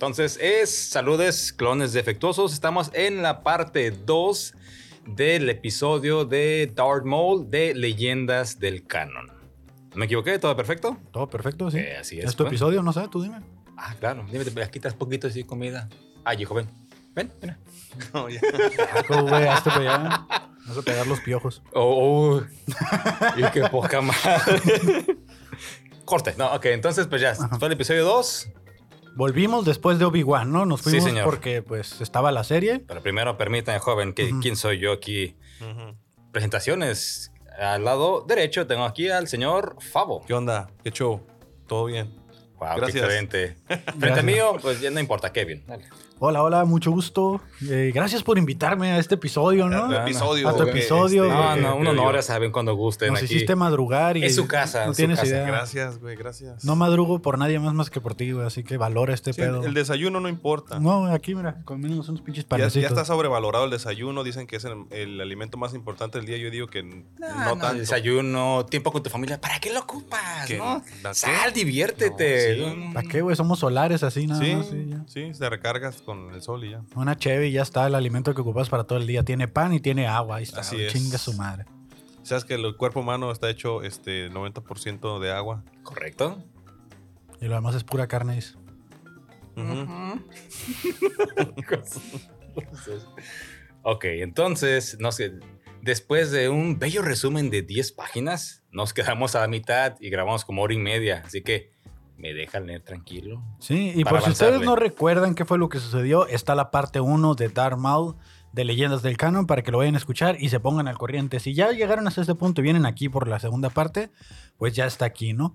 Entonces es saludes, clones defectuosos. Estamos en la parte 2 del episodio de Darth Maul de Leyendas del Canon. ¿Me equivoqué? ¿Todo perfecto? Todo perfecto, sí. Eh, así es, ¿Es tu pues. episodio? No sé, tú dime. Ah, claro. Dime, te quitas poquito así comida. Ay, hijo, ven. Ven, mira. No, ya. Saco, güey, hazte para allá. Vas a pegar los piojos. Oh, oh. y qué poca madre. Corte. No, ok. Entonces, pues ya. Fue el episodio 2. Volvimos después de Obi-Wan, ¿no? Nos Sí, fuimos señor. porque pues estaba la serie. Pero primero, permítanme, joven, que quién soy yo aquí. Presentaciones. Al lado derecho tengo aquí al señor Favo. ¿Qué onda? ¿Qué show? ¿Todo bien? Wow, qué Gracias. excelente. Frente Gracias. mío, pues ya no importa, Kevin. Dale. Hola, hola, mucho gusto. Eh, gracias por invitarme a este episodio, ¿no? Tu Ah, episodio. a tu episodio, este, No, no, un honor, ya saben cuando gusten Nos aquí. hiciste madrugar y Es su casa, no su tienes casa. idea. Gracias, güey, gracias. No madrugo por nadie más más que por ti, güey, así que valora este Sí, pedo. el desayuno no importa. No, aquí mira, comemos unos pinches ya, panecitos. ya está sobrevalorado el desayuno. Dicen que es el, el alimento más importante del día. Yo digo que No, no, no, tanto. desayuno, tiempo con tu familia. ¿Para qué lo ocupas? ¿Qué? ¿no? Sal, diviértete. No, sí. ¿Para qué, güey? Somos solares así, nada Sí, más. sí, ya. sí, te recargas con el sol y ya. Una cheve y ya está el alimento que ocupas para todo el día. Tiene pan y tiene agua. Ahí está. Así es. Chinga su madre. Sabes que el cuerpo humano está hecho este 90% de agua. Correcto. Y lo demás es pura carne. dice. Ok, entonces, no sé, después de un bello resumen de 10 páginas, nos quedamos a la mitad y grabamos como hora y media. Así que, ¿me dejan leer tranquilo? Sí, y Para por si ustedes no recuerdan qué fue lo que sucedió, está la parte 1 de Darth Maul de Leyendas del Canon para que lo vayan a escuchar y se pongan al corriente. Si ya llegaron hasta este punto y vienen aquí por la segunda parte, pues ya está aquí, ¿no?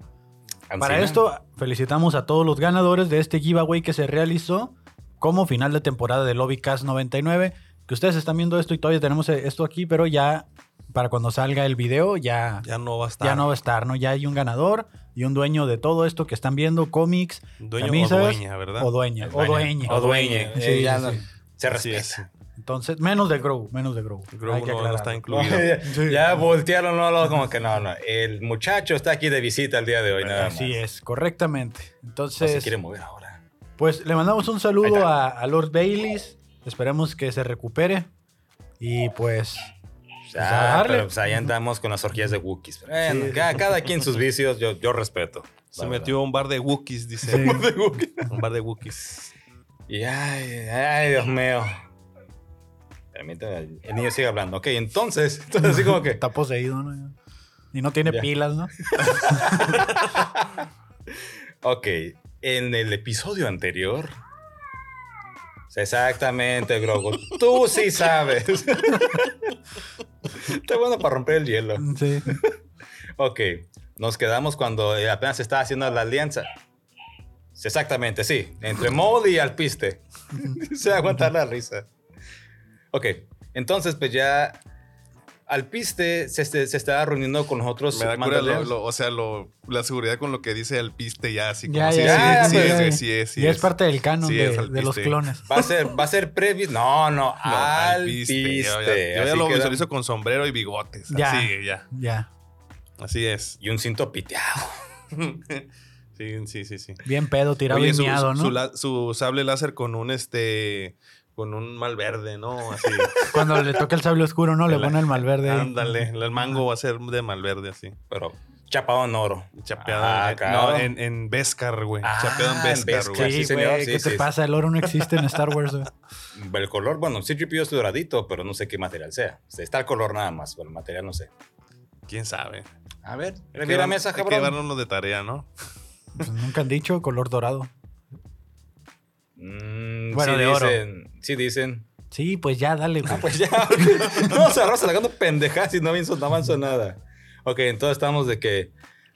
Para Ancina. esto, felicitamos a todos los ganadores de este giveaway que se realizó como final de temporada de Lobbycast 99. Que ustedes están viendo esto y todavía tenemos esto aquí, pero ya para cuando salga el video ya, Ya no va a estar. ya no va a estar, ¿no? Ya hay un ganador y un dueño de todo esto que están viendo, cómics, Dueño camisas, o dueña, ¿verdad? o dueña, o dueña. O dueñe. Sí, Eh, ya sí, no-. Se respeta. Entonces, menos de Grow, menos de Grow. Que no, no está incluido. ya, Sí. ya voltearon, no, como que no, no. El muchacho está aquí de visita el día de hoy, nada más. Así es, correctamente. No Entonces, se quiere mover ahora. Pues le mandamos un saludo a Lord Baileys. Esperemos que se recupere. Y pues. Pues, a Ah, darle. pero pues ahí andamos con las orgías de Wookiees. Bueno, Sí. cada, cada quien sus vicios, yo, yo respeto. Se metió a un bar de Wookiees, dice. Sí. Un bar de Wookiees. Un bar de Wookiees. Y ay, ay, Dios mío. Permítame, el niño sigue hablando. Ok, entonces, entonces así como que. Está poseído, ¿no? Y no tiene Ya. pilas, ¿no? Ok, en el episodio anterior. Exactamente, Grogu. Tú sí sabes. Está bueno para romper el hielo. Sí. Ok, nos quedamos cuando apenas se estaba haciendo la alianza. Exactamente, sí. Entre Maul y Alpiste. se aguantar la risa. Ok, entonces pues ya Alpiste se, se, se estaba reuniendo con los otros Me da cura lo, mandalorianos. lo- o sea, lo, la seguridad con lo que dice el piste ya, así como Ya, sí, ya, sí, ya, sí, es, sí y es es. parte del canon Sí, de, los Alpiste. clones. Va a ser, va a ser previs. No, no, No, al piste, Alpiste. Yo ya, yo ya Así lo visualizo con sombrero y bigotes. Ya. Así, ya. Ya. Así es. Y un cinto piteado. sí, sí, sí, sí. Bien pedo, tirado Oye, y su, miado, ¿no? su sable láser con un este con un mal verde, ¿no? Así. Cuando le toca el sable oscuro, ¿no? Le pone el malverde. ahí. Ándale, el mango va a ser de malverde así. Pero chapado en oro. Chapeado Ah, en, claro. no, en, en Beskar, güey. Ah, Chapeado en Beskar, güey. Sí, sí, señor, güey, sí, ¿qué te sí. pasa? El oro no existe en Star Wars. güey. El color, bueno, sí, es doradito, pero no sé qué material sea. Está el color nada más, pero el material no sé. ¿Quién sabe? A ver, Hay que revírame dar- esa, Hay que cabrón. darnos de tarea, ¿no? Pues nunca han dicho color dorado. Mm, Bueno, sí de oro. dicen, Sí dicen. Sí, pues ya, dale, güey. Ah, pues ya. no, se agarra sacando pendejas y no avanzó, no avanzó nada. Ok, entonces estamos de que,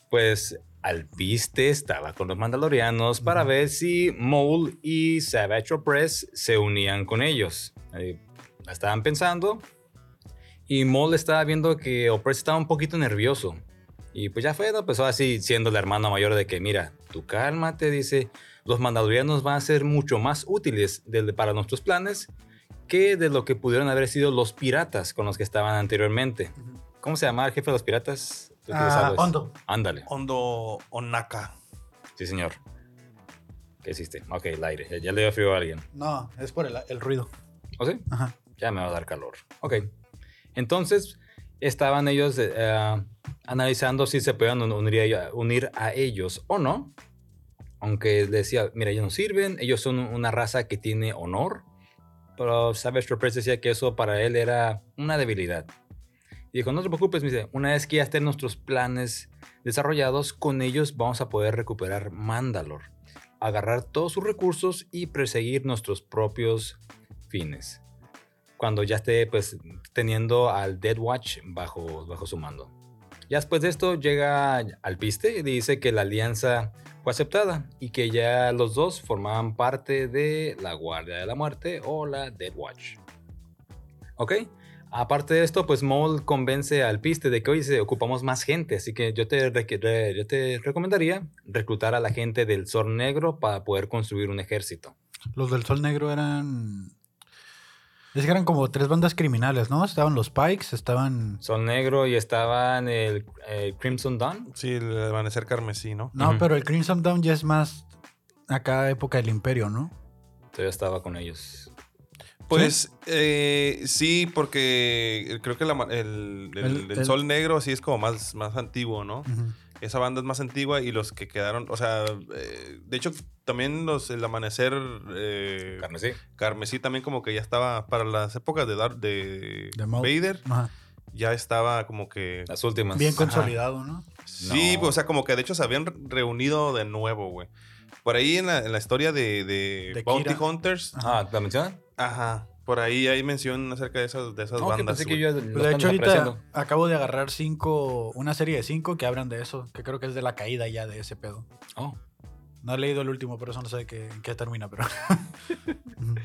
pues, Alpiste estaba con los Mandalorianos para Ujú. ver si Maul y Savage Opress se unían con ellos. Estaban pensando. Y Maul estaba viendo que Opress estaba un poquito nervioso. Y pues ya fue. Empezó así, siendo la hermana mayor de que, mira, tú cálmate, dice, los mandalorianos van a ser mucho más útiles de- para nuestros planes que de lo que pudieron haber sido los piratas con los que estaban anteriormente. ¿Cómo se llamaba el jefe de los piratas? Ah. Hondo. Ándale. Hondo Onaka. Sí, señor. ¿Qué hiciste? Ok, el aire. Ya, ya le dio frío a alguien. No, es por el, el ruido. ¿O sí? Ajá. Ya me va a dar calor. Ok. Entonces, estaban ellos eh, analizando si se podían un- unir a, unir a ellos o no. Aunque decía, mira, ellos no sirven, ellos son una raza que tiene honor. Pero Savage Repress decía que eso para él era una debilidad. Y dijo, no te preocupes, dice, una vez que ya estén nuestros planes desarrollados, con ellos vamos a poder recuperar Mandalor, agarrar todos sus recursos y perseguir nuestros propios fines. Cuando ya esté pues teniendo al Dead Watch bajo, bajo su mando. Ya después de esto llega al piste y dice que la alianza fue aceptada y que ya los dos formaban parte de la Guardia de la Muerte o la Dead Watch. ¿Ok? Aparte de esto, pues Maul convence al piste de que hoy se ocupamos más gente, así que yo te, re- yo te recomendaría reclutar a la gente del Sol Negro para poder construir un ejército. Los del Sol Negro eran. Es que eran como tres bandas criminales, ¿no? Estaban los Pikes, estaban. Sol Negro y estaban el, el Crimson Dawn. Sí, el amanecer carmesí, ¿no? No, pero el Crimson Dawn ya es más acá época del Imperio, ¿no? Todavía estaba con ellos. Pues eh, sí, porque creo que la el, el- El- el el- Sol Negro sí es como más, más antiguo, ¿no? Esa banda es más antigua y los que quedaron, o sea, eh, de hecho también los el amanecer eh, Carmesí. carmesí también como que ya estaba para las épocas de Darth de. Vader Ajá. ya estaba como que Las últimas. Bien Ajá. consolidado, ¿no? sí, No. o sea, como que de hecho se habían re- reunido de nuevo, güey. Por ahí en la, en la historia de, de, De Bounty Kira. Hunters, Ah, ¿la mencionan? ajá, por ahí hay mención acerca de esas, de esas No, que bandas. pensé que yo de hecho, ahorita acabo de agarrar cinco, una serie de cinco que hablan de eso, que creo que es de la caída ya de ese pedo. Oh. No he leído el último, por eso no sé qué, en qué termina, pero.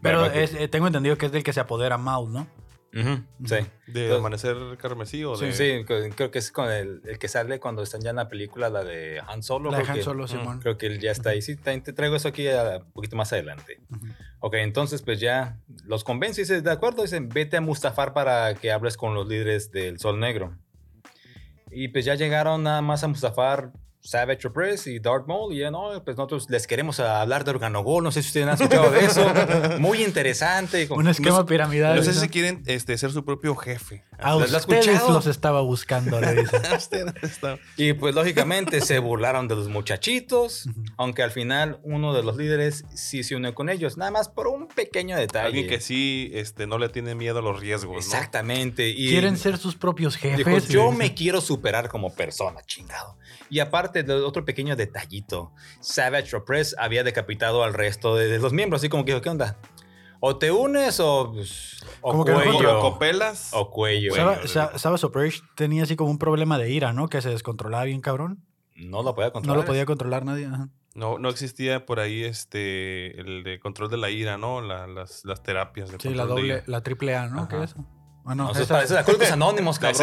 Pero es- eh, tengo entendido que es del que se apodera Maul, ¿no? Ujú, Sí. ¿De Entonces- Amanecer Carmesí o de...? Sí, co- creo que es con el, el que sale cuando están ya en la película, la de Han Solo. La de Han que- Solo, Simón. Creo que él ya está ahí. Sí, te traigo eso aquí a- un poquito más adelante. Ujú. Ok, entonces pues ya los convence y dice, de acuerdo, dicen, vete a Mustafar para que hables con los líderes del Sol Negro. Y pues ya llegaron nada más a Mustafar Savage Opress y Darth Maul y ya no, pues nosotros les queremos hablar de Organogol, no sé si ustedes han escuchado de eso, muy interesante. Un esquema no- piramidal. No sé si quieren este, ser su propio jefe. A ¿Lo ustedes los estaba buscando, le dice. Y pues lógicamente se burlaron de los muchachitos, Ujú. aunque al final uno de los líderes sí se unió con ellos, nada más por un pequeño detalle. Alguien que sí este, no le tiene miedo a los riesgos, ¿no? Exactamente. Y Quieren ser sus propios jefes. Dijo, yo me quiero superar como persona, chingado. Y aparte de otro pequeño detallito, Savage Opress había decapitado al resto de, de los miembros, así como que dijo, ¿qué onda? O te unes o, pues, o Como que mejor- cuello. O copelas. O cuello. Bueno, Saba- Sa- Sabas Operation tenía así como un problema de ira, ¿no? Que se descontrolaba bien cabrón. No lo podía No controlar. lo podía controlar nadie. ajá. No, no existía por ahí este el de control de la ira, ¿no? La- las, las terapias de Sí, la doble, ira. la triple A, ¿no? Ajá. ¿Qué es eso? Ah, no, No, eso es para eso es Alcohólicos Anónimos, La cabrón.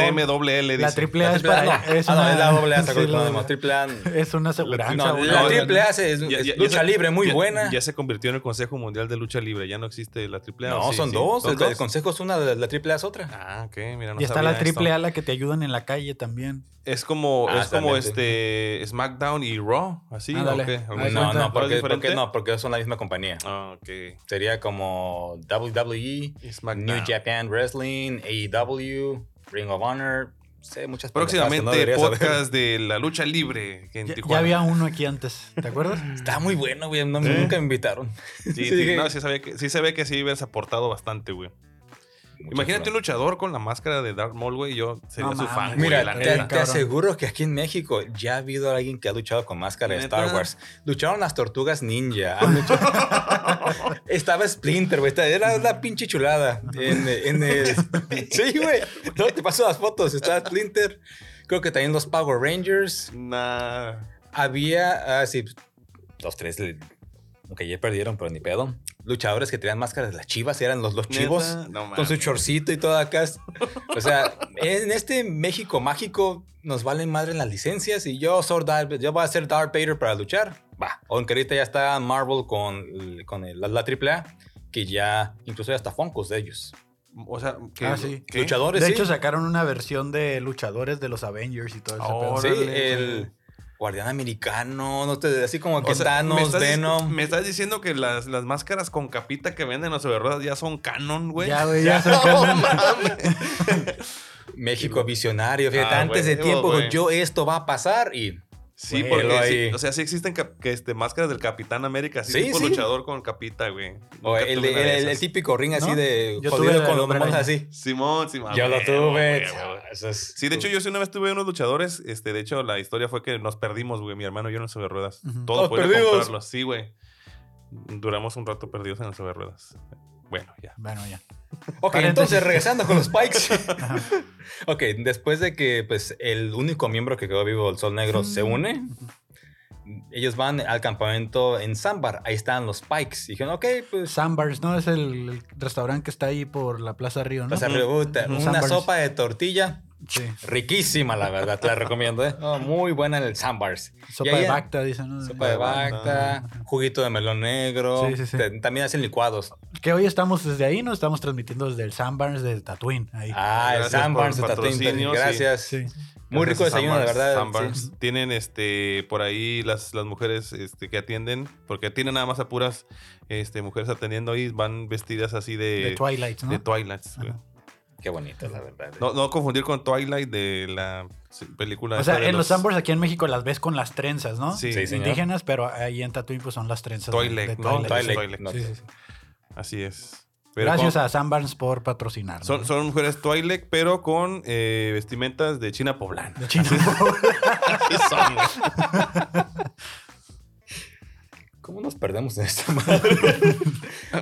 La dice. triple A La es triple A, para. no. es Ah, no, es la doble A, sí, Alcohólicos Anónimos. Triple A. Es una aseguranza. No, la no, triple A es, es Ya- ya- ya lucha libre muy ya- buena. Ya se convirtió en el Consejo Mundial de Lucha Libre. Ya no existe la AAA. no, ¿o sí? son Sí, dos. ¿son El, el consejo es una, la triple A es otra. Ah, ok, mira, no y está la triple. A la que te ayudan en la calle también. Es como, Ah, es como este SmackDown y Raw, así. ¿o? Haz ¿Algo No, no, porque, no, porque son la misma compañía. Ah, ok. Sería como WWE. New Japan Wrestling, AEW, Ring of Honor. Sé muchas pendejadas que no Próximamente saber. podcast de la lucha libre en Ya, Tijuana. ya había uno aquí antes, ¿te acuerdas? Está muy bueno, güey. no- ¿Sí? Nunca me invitaron. Sí, Sí, no, sí, sabía que, sí se ve que sí hubieras aportado bastante, güey. Imagínate un luchador con la máscara de Darth Maul, güey. Yo sería No su fan, güey, Mira, la te, neta. te aseguro que aquí en México ya ha habido alguien que ha luchado con máscara de. Star Wars. Lucharon las tortugas ninja. Estaba Splinter, güey. Era la pinche chulada. En, en el... Sí, güey. No, te paso las fotos. Estaba Splinter. Creo que también los Power Rangers. Nah. Había, ah, sí, los tres, aunque ya perdieron, pero ni pedo. Luchadores que tenían máscaras de las chivas, eran los, los chivos. No, Con su chorcito y todo acá. O sea, en este México mágico nos valen madre las licencias y yo, soy Darth- yo voy a ser Darth Vader para luchar. Va. Aunque ahorita ya está Marvel con, con el- la, la AAA, que ya incluso hay hasta Funkos de ellos. O sea, que, Ah, sí. ¿qué? Luchadores, De sí. hecho, sacaron una versión de luchadores de los Avengers y todo ese Oh. Sí, el, guardián americano, no te, así como que O sea, Thanos, me estás, Venom. me estás diciendo que las, las máscaras con capita que venden sobre ruedas ya son canon, güey. Ya, güey, ya No son canon. México visionario, fíjate, Ah, antes de tiempo, yo esto va a pasar y Sí, porque sí, o sea, sí existen cap- que este, máscaras del Capitán América, así Sí, tipo sí. luchador con capita, güey. o Nunca el, tuve una el- de el esas. típico ring así ¿No? de Yo jodido tuve la con los Hombre monos Araña. así. Simón, Simón. Yo lo güey, tuve. güey, güey. Eso es- Sí, de hecho, yo sí una vez tuve unos luchadores. Este, de hecho, la historia fue que nos perdimos, güey. Mi hermano y yo en el sobre ruedas. Ujú. Todo Todos fue de perdidos. comprarlos. Sí, güey. Duramos un rato perdidos en el sobre ruedas. Bueno, ya. Bueno, ya. Ok, Paréntesis. entonces regresando con los Pikes. ok, después de que pues el único miembro que quedó vivo, el Sol Negro, se une, ellos van al campamento en Sambar. Ahí están los Pikes. Y dijeron, ok, pues Sandbars, ¿no? Es el, el restaurante que está ahí por la Plaza Río, ¿no? Puta, Ujú. una sopa de tortilla Sí. riquísima, la verdad, te la recomiendo. ¿eh? Oh, muy buena en el Sambars. Sopa ahí- de Bacta, dicen, ¿no? Sopa de de bacta, juguito de melón negro. Sí, sí, sí. Te- También hacen licuados. Que hoy estamos desde ahí, ¿no? Estamos transmitiendo desde el Sandbars de Tatooine. Ahí. Ah, el Gracias por de Tatooine. Gracias. Sí. Muy rico Gracias a desayuno, de verdad. Tienen este por ahí las, las mujeres este, que atienden, porque tienen nada más a puras este, mujeres atendiendo ahí, van vestidas así de, De Twilight, ¿no? de Twilights. Qué bonito, la verdad. No, no confundir con Twilight de la película. O sea, en los Sandbars aquí en México las ves con las trenzas, ¿no? Sí, Sí, señor. Indígenas, pero ahí en Tatooine pues son las trenzas. de- Twilight, de ¿no? Twilight. Sí, sé. sí, sí. Así es. Pero Gracias con- a Sandbars por patrocinar. Son, son mujeres Twilight, pero con eh, vestimentas de China poblana. De China. Así son, güey. ¿Cómo nos perdemos en esta madre?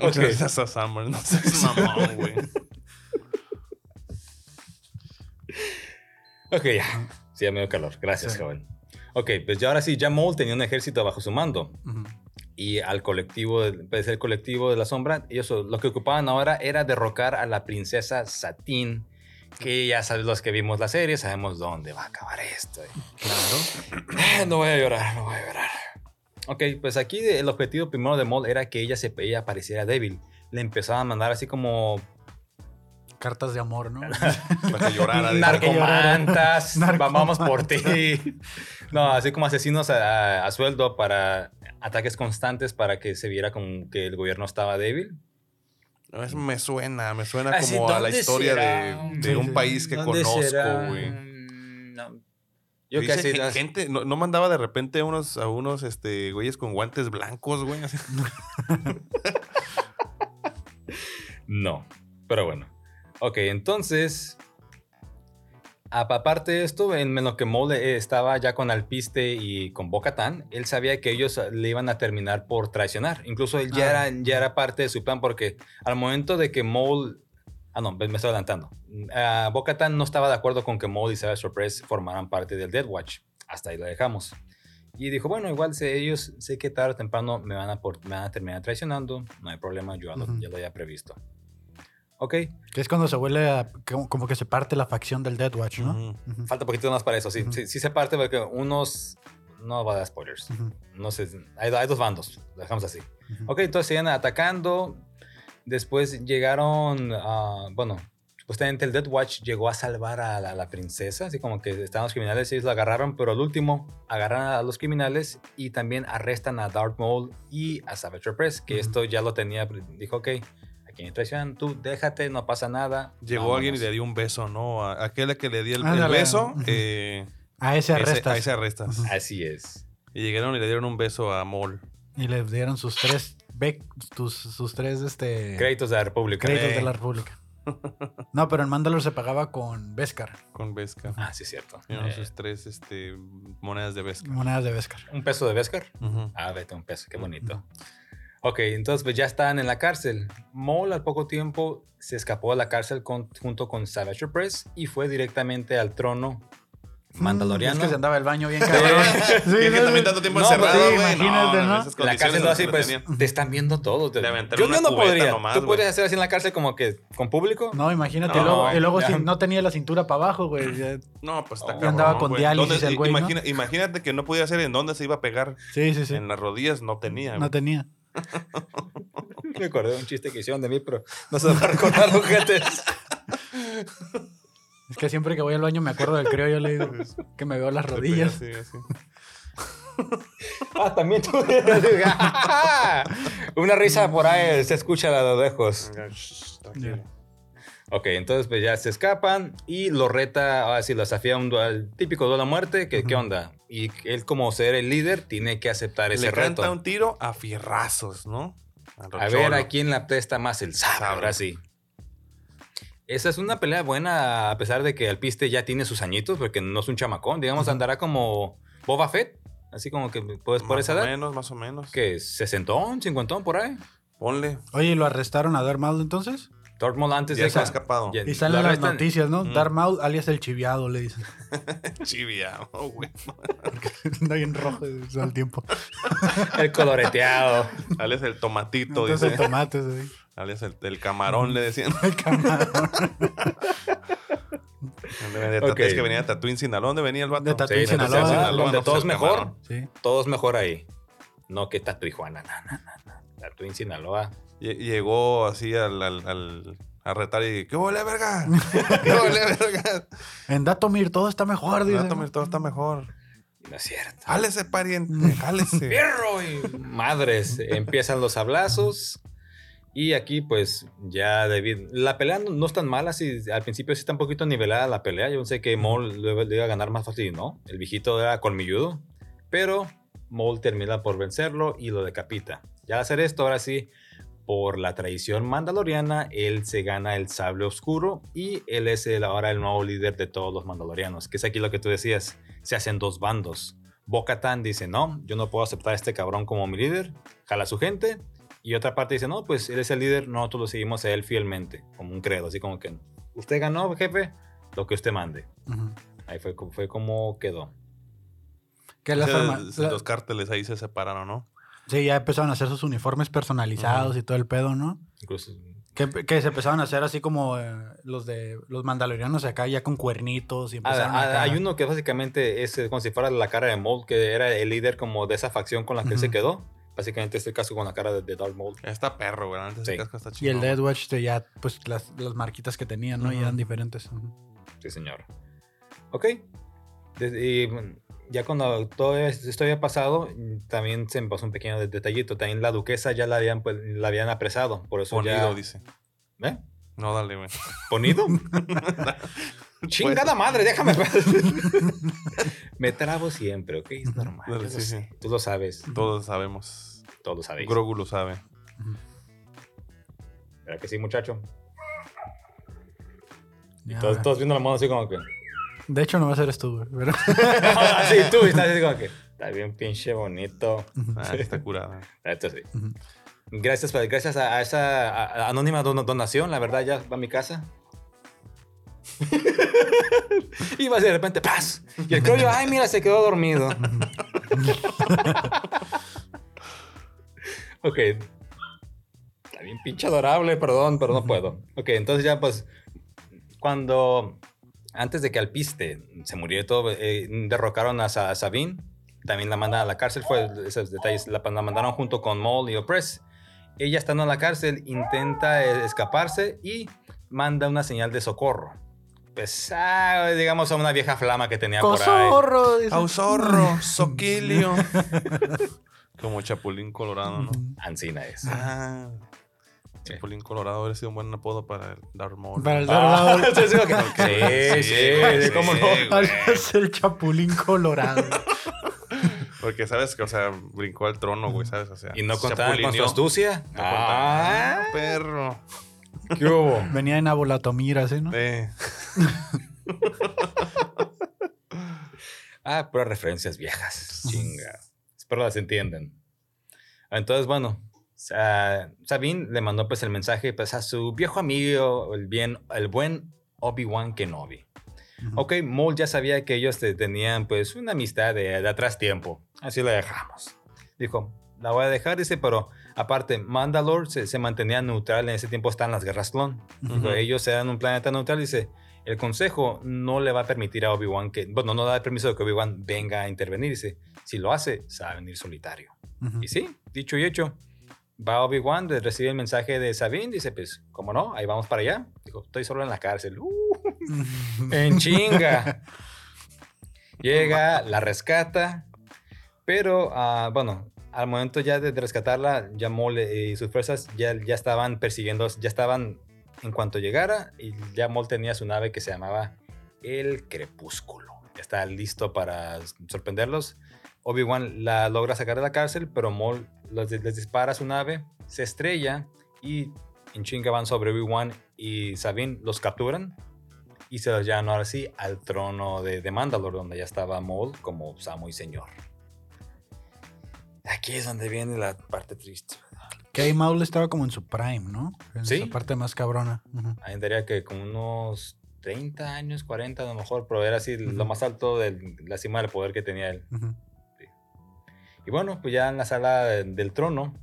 Muchas gracias a Summer. No seas mamón, güey. Ok, ya. Sí, ya me dio calor. Gracias, Sí. joven. Ok, pues ya ahora sí, ya Maul tenía un ejército bajo su mando. Ujú. Y al colectivo, pues el colectivo de la sombra, ellos lo que ocupaban ahora era derrocar a la princesa Satín. Que ya sabes, los que vimos la serie, sabemos dónde va a acabar esto. Claro. Ah, No voy a llorar, no voy a llorar. Ok, pues aquí el objetivo primero de Maul era que ella se ella pareciera débil. Le empezaba a mandar así como Cartas de amor, ¿no? Para que llorara. narcomantas, Narcomantas. vamos por ti. No, así como asesinos a, a- a sueldo para ataques constantes para que se viera como que el gobierno estaba débil. No, eso me suena, me suena Así, como a la ¿dónde historia será? de, un país que ¿Dónde conozco, será? güey. No. Yo Dice casi... gen- gente, no, no mandaba de repente a unos, a unos este, güeyes con guantes blancos, güey. No, pero bueno. Ok, entonces... Aparte de esto, en lo que Maul eh, estaba ya con Alpiste y con Bo-Katan, él sabía que ellos le iban a terminar por traicionar. Incluso él ya, Ah. era, ya era parte de su plan porque al momento de que Maul... Ah, no, me estoy adelantando. Uh, Bo-Katan no estaba de acuerdo con que Maul y Savage Surprise formaran parte del Death Watch. Hasta ahí lo dejamos. Y dijo, bueno, igual sé, ellos sé que tarde o temprano me van a, por- me van a terminar traicionando. No hay problema, yo ya lo- ya lo había previsto. Ok, Que es cuando se vuelve a, como, como que se parte la facción del Dead Watch, ¿no? Ujú. Ujú. falta poquito más para eso. Sí, Ujú. sí, sí se parte porque unos... No va a dar spoilers. No sé, hay, hay dos bandos, lo dejamos así. Ok, entonces siguen atacando. Después llegaron, bueno, supuestamente el Death Watch llegó a salvar a la, a la princesa, así como que estaban los criminales, ellos lo agarraron, pero al último agarran a los criminales y también arrestan a Darth Maul y a Savage Press, que Ujú. esto ya lo tenía, dijo, ok, traicionan, tú déjate, no pasa nada. Llegó alguien y le vámonos". dio un beso, ¿no? A aquel a que le dio el, beso, eh, A ese ese- arrestas. a ese arrestas. Así es. Y llegaron y le dieron un beso a Mol. Y le dieron sus tres, bec- tus- sus tres este, Créditos de la República. créditos Eh. de la República. No, pero en Mandalore se pagaba con Beskar, Con Vesca. Ah, sí, es cierto. Dieron Eh, sus tres este, monedas de Vesca. monedas de Beskar. un peso de Beskar. Ujú. Ah, vete, un peso, qué bonito. Ok, entonces pues ya están en la cárcel. Maul al poco tiempo se escapó de la cárcel con- junto con Savage Press y fue directamente al trono mandaloriano. Mm, Es que se andaba el baño bien cabrón. Sí, Sí, que no, también no, tanto tiempo no, encerrado, sí, imagínate, ¿no? En la cárcel así, pues, tenían. te están viendo todos. Te- Yo, no cubeta podría. nomás, ¿Tú güey. podrías hacer así en la cárcel como que con público? No, imagínate. No, y luego, si no tenía la cintura para abajo, güey. ya- No, pues está Oh. cabrón, andaba con güey. diálisis ¿Dónde- el güey, ¿no? imagina- Imagínate que no podía hacer en dónde se iba a pegar. Sí, sí, sí. En las rodillas no tenía. No tenía. Me acordé de un chiste que hicieron de mí, pero no se me va a recordar los. Es que siempre que voy al baño me acuerdo del criollo, le digo que me veo las rodillas. Sí, ah, también tú. Una risa por ahí se escucha a lo lejos. Tranquilo. Ok, entonces pues ya se escapan y lo reta, ahora sí, lo desafía un duel, típico duelo a muerte, que qué onda. Y él como ser el líder tiene que aceptar ese Le reto. canta un tiro a fierrazos, ¿no? A ver a quién le apesta más el Sable. ahora sí. Esa es una pelea buena a pesar de que el piste ya tiene sus añitos, porque no es un chamacón. Digamos, andará como Boba Fett, así como que pues por más esa o edad. menos, más o menos. que ¿Sesentón? ¿Cincuentón por ahí? Ponle. Oye, ¿y lo arrestaron a Darth Maul entonces? Darth Maul antes Ya de se ha escapado. ya- Y salen lo las noticias, ¿no? Mm. Darth Maul, alias el chiviado, le dicen. Chivia. Oh, güey. Anda bien rojo todo el tiempo. El coloreteado. Alias el tomatito, Entonces dice. tomates ahí. Alias el, el camarón, le decían. El camarón. De Ok. Es que venía de Tatooine, Sinaloa. ¿Dónde venía el vato? De Tatooine, Sí, Sinaloa. Sinaloa, donde no, todo es el mejor. Sí. Todo es mejor ahí. No que no, no, no, no. Tatuín Sinaloa. Lle- Llegó así al, al, al- a retar y ¿qué huele, verga? ¿Qué huele, verga? En Datomir todo está mejor, dice. Dato, todo está mejor. No es cierto. Jálese, pariente, jálese. ¡Fierro! Y madres, empiezan los hablazos. Y aquí, pues, ya David. La pelea no, no es tan mala. Si al principio sí está un poquito nivelada la pelea. Yo sé que Maul le, le iba a ganar más fácil, ¿no? El viejito era colmilludo. Pero Maul termina por vencerlo y lo decapita. Ya al hacer esto, ahora sí, por la traición mandaloriana, él se gana el sable oscuro y él es el, ahora el nuevo líder de todos los mandalorianos. Que es aquí lo que tú decías. Se hacen dos bandos. Bo-Katan dice, no, yo no puedo aceptar a este cabrón como mi líder. Jala a su gente. Y otra parte dice, no, pues él es el líder, nosotros lo seguimos a él fielmente. Como un credo, así como que, usted ganó, jefe, lo que usted mande. Ahí fue, fue como quedó. Que la O sea, forma- la- Los cárteles ahí se separaron, ¿no? Sí, ya empezaron a hacer sus uniformes personalizados y todo el pedo, ¿no? Incluso, Que, que se empezaron a hacer así como eh, los de los mandalorianos acá ya con cuernitos y empezaron ah, acá. hay uno que básicamente es como si fuera la cara de Maul, que era el líder como de esa facción con la que él se quedó. Básicamente este caso con la cara de, de Darth Maul. Está perro, güey. Antes Sí. ese casco está Y el. Death Watch de ya, pues las, las marquitas que tenían, ¿no? Y eran diferentes. Sí, señor. Ok. Y, ya cuando todo esto había pasado, también se me pasó un pequeño de- detallito. También la duquesa ya la habían, pues, la habían apresado. Por eso Ponido, ya... dice. ¿Eh? No, dale, güey. ¿Ponido? Chingada madre, déjame. me trabo siempre, ¿ok? Es normal. Dale, sí, sí. Tú lo sabes. Todos sabemos. Todos lo sabéis. Grogu lo sabe. ¿Verdad que sí, muchacho? Ya. Todos, todos viendo la mano así como que... De hecho, no va a ser esto, güey. Pero... sí, tú estás así como que... Está bien pinche bonito. Ah, está curada. Esto sí. Gracias, pa- gracias a, a esa a- a- anónima don- donación, la verdad ya va a mi casa. y va de repente, ¡paz! Y el crollo, ¡ay, mira, se quedó dormido! ok. Está bien pinche adorable, perdón, pero no puedo. Ok, entonces ya pues, cuando, antes de que Alpiste se muriera y todo, eh, derrocaron a, a Sabine, también la mandaron a la cárcel, fue esos detalles, la, la mandaron junto con Maul y Opress. Ella estando en la cárcel intenta eh, escaparse y manda una señal de socorro. Pues, ah, digamos, a una vieja flama que tenía por ahí. ¡Cosorro! dice. Ausorro, Soquilio. Como Chapulín Colorado, ¿no? Ancina es. Ah. Chapulín Colorado habría sido un buen apodo para el Darth Maul. Para el Ah, Darth Maul. sí, sí, sí, sí, sí, cómo no. Alias el Chapulín Colorado. Porque sabes que, o sea, brincó al trono, güey, ¿sabes? O sea, Y no contaban con su astucia. No contaban. Ah, perro. ¿qué hubo? Venía en Abolatomir, así, ¿no? Eh, Ah, puras referencias viejas. Chinga. Espero las entiendan. Entonces, bueno, Sa- Sabine le mandó pues el mensaje pues, a su viejo amigo, el, bien, el buen Obi-Wan Kenobi. Ujú. Ok, Maul ya sabía que ellos te- tenían pues una amistad de, de atrás tiempo. Así la dejamos. Dijo, la voy a dejar, dice, pero aparte, Mandalore se, se mantenía neutral. En ese tiempo están las guerras clon. Ujú. ellos eran un planeta neutral. Dice, el consejo no le va a permitir a Obi-Wan que, bueno, no da el permiso de que Obi-Wan venga a intervenir. Dice, si lo hace, se va a venir solitario. Y sí, dicho y hecho. Va Obi-Wan, recibe el mensaje de Sabine, dice, pues, ¿cómo no? Ahí vamos para allá. Dijo, estoy solo en la cárcel. Uh, en chinga. Llega, la rescata, Pero, ah, bueno, al momento ya de, rescatarla, ya Maul eh, y sus fuerzas ya, ya estaban persiguiendo, ya estaban en cuanto llegara, y ya Maul tenía su nave que se llamaba El Crepúsculo. Ya está listo para sorprenderlos. Obi-Wan la logra sacar de la cárcel, pero Maul los- les dispara su nave, se estrella y en chinga van sobre Obi-Wan y Sabine los capturan y se los llevan ahora sí al trono de, de Mandalore, donde ya estaba Maul como Samu y Señor. Aquí es donde viene la parte triste. Que ahí Maul estaba como en su prime, ¿no? En Sí. esa parte más cabrona. Ujú. Ahí diría que con unos 30 años, 40 a lo mejor, pero era así lo Ujú. más alto de la cima del poder que tenía él. Ujú. Y bueno, pues ya en la sala de- del trono,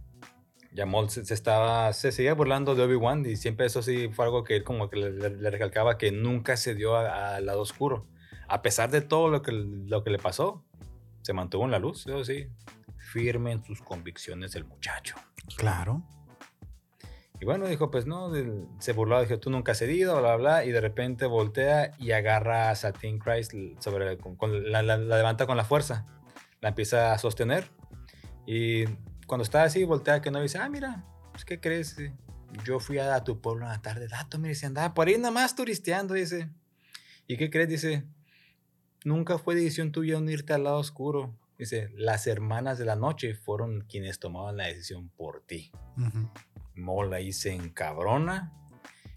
ya Maul se, se estaba, se seguía burlando de Obi-Wan y siempre eso sí fue algo que él como que le, le- le recalcaba que nunca se dio al lado oscuro. A pesar de todo lo que, lo que le pasó, se mantuvo en la luz, eso sí, firme en sus convicciones el muchacho. Claro. Y bueno, dijo, pues no, se burló, dijo, tú nunca has cedido, bla, bla, bla, y de repente voltea y agarra a Satin Christ sobre, con, con- la, la- la levanta con la fuerza, la empieza a sostener, y cuando está así, voltea que no dice, ah, mira, pues, ¿qué crees? Dice, Yo fui a tu pueblo en la tarde, dato, mire, se andaba por ahí nada más turisteando, dice. ¿Y qué crees? Dice, nunca fue decisión tuya unirte al lado oscuro. Dice, las hermanas de la noche fueron quienes tomaban la decisión por ti. Ujú. Maul ahí se encabrona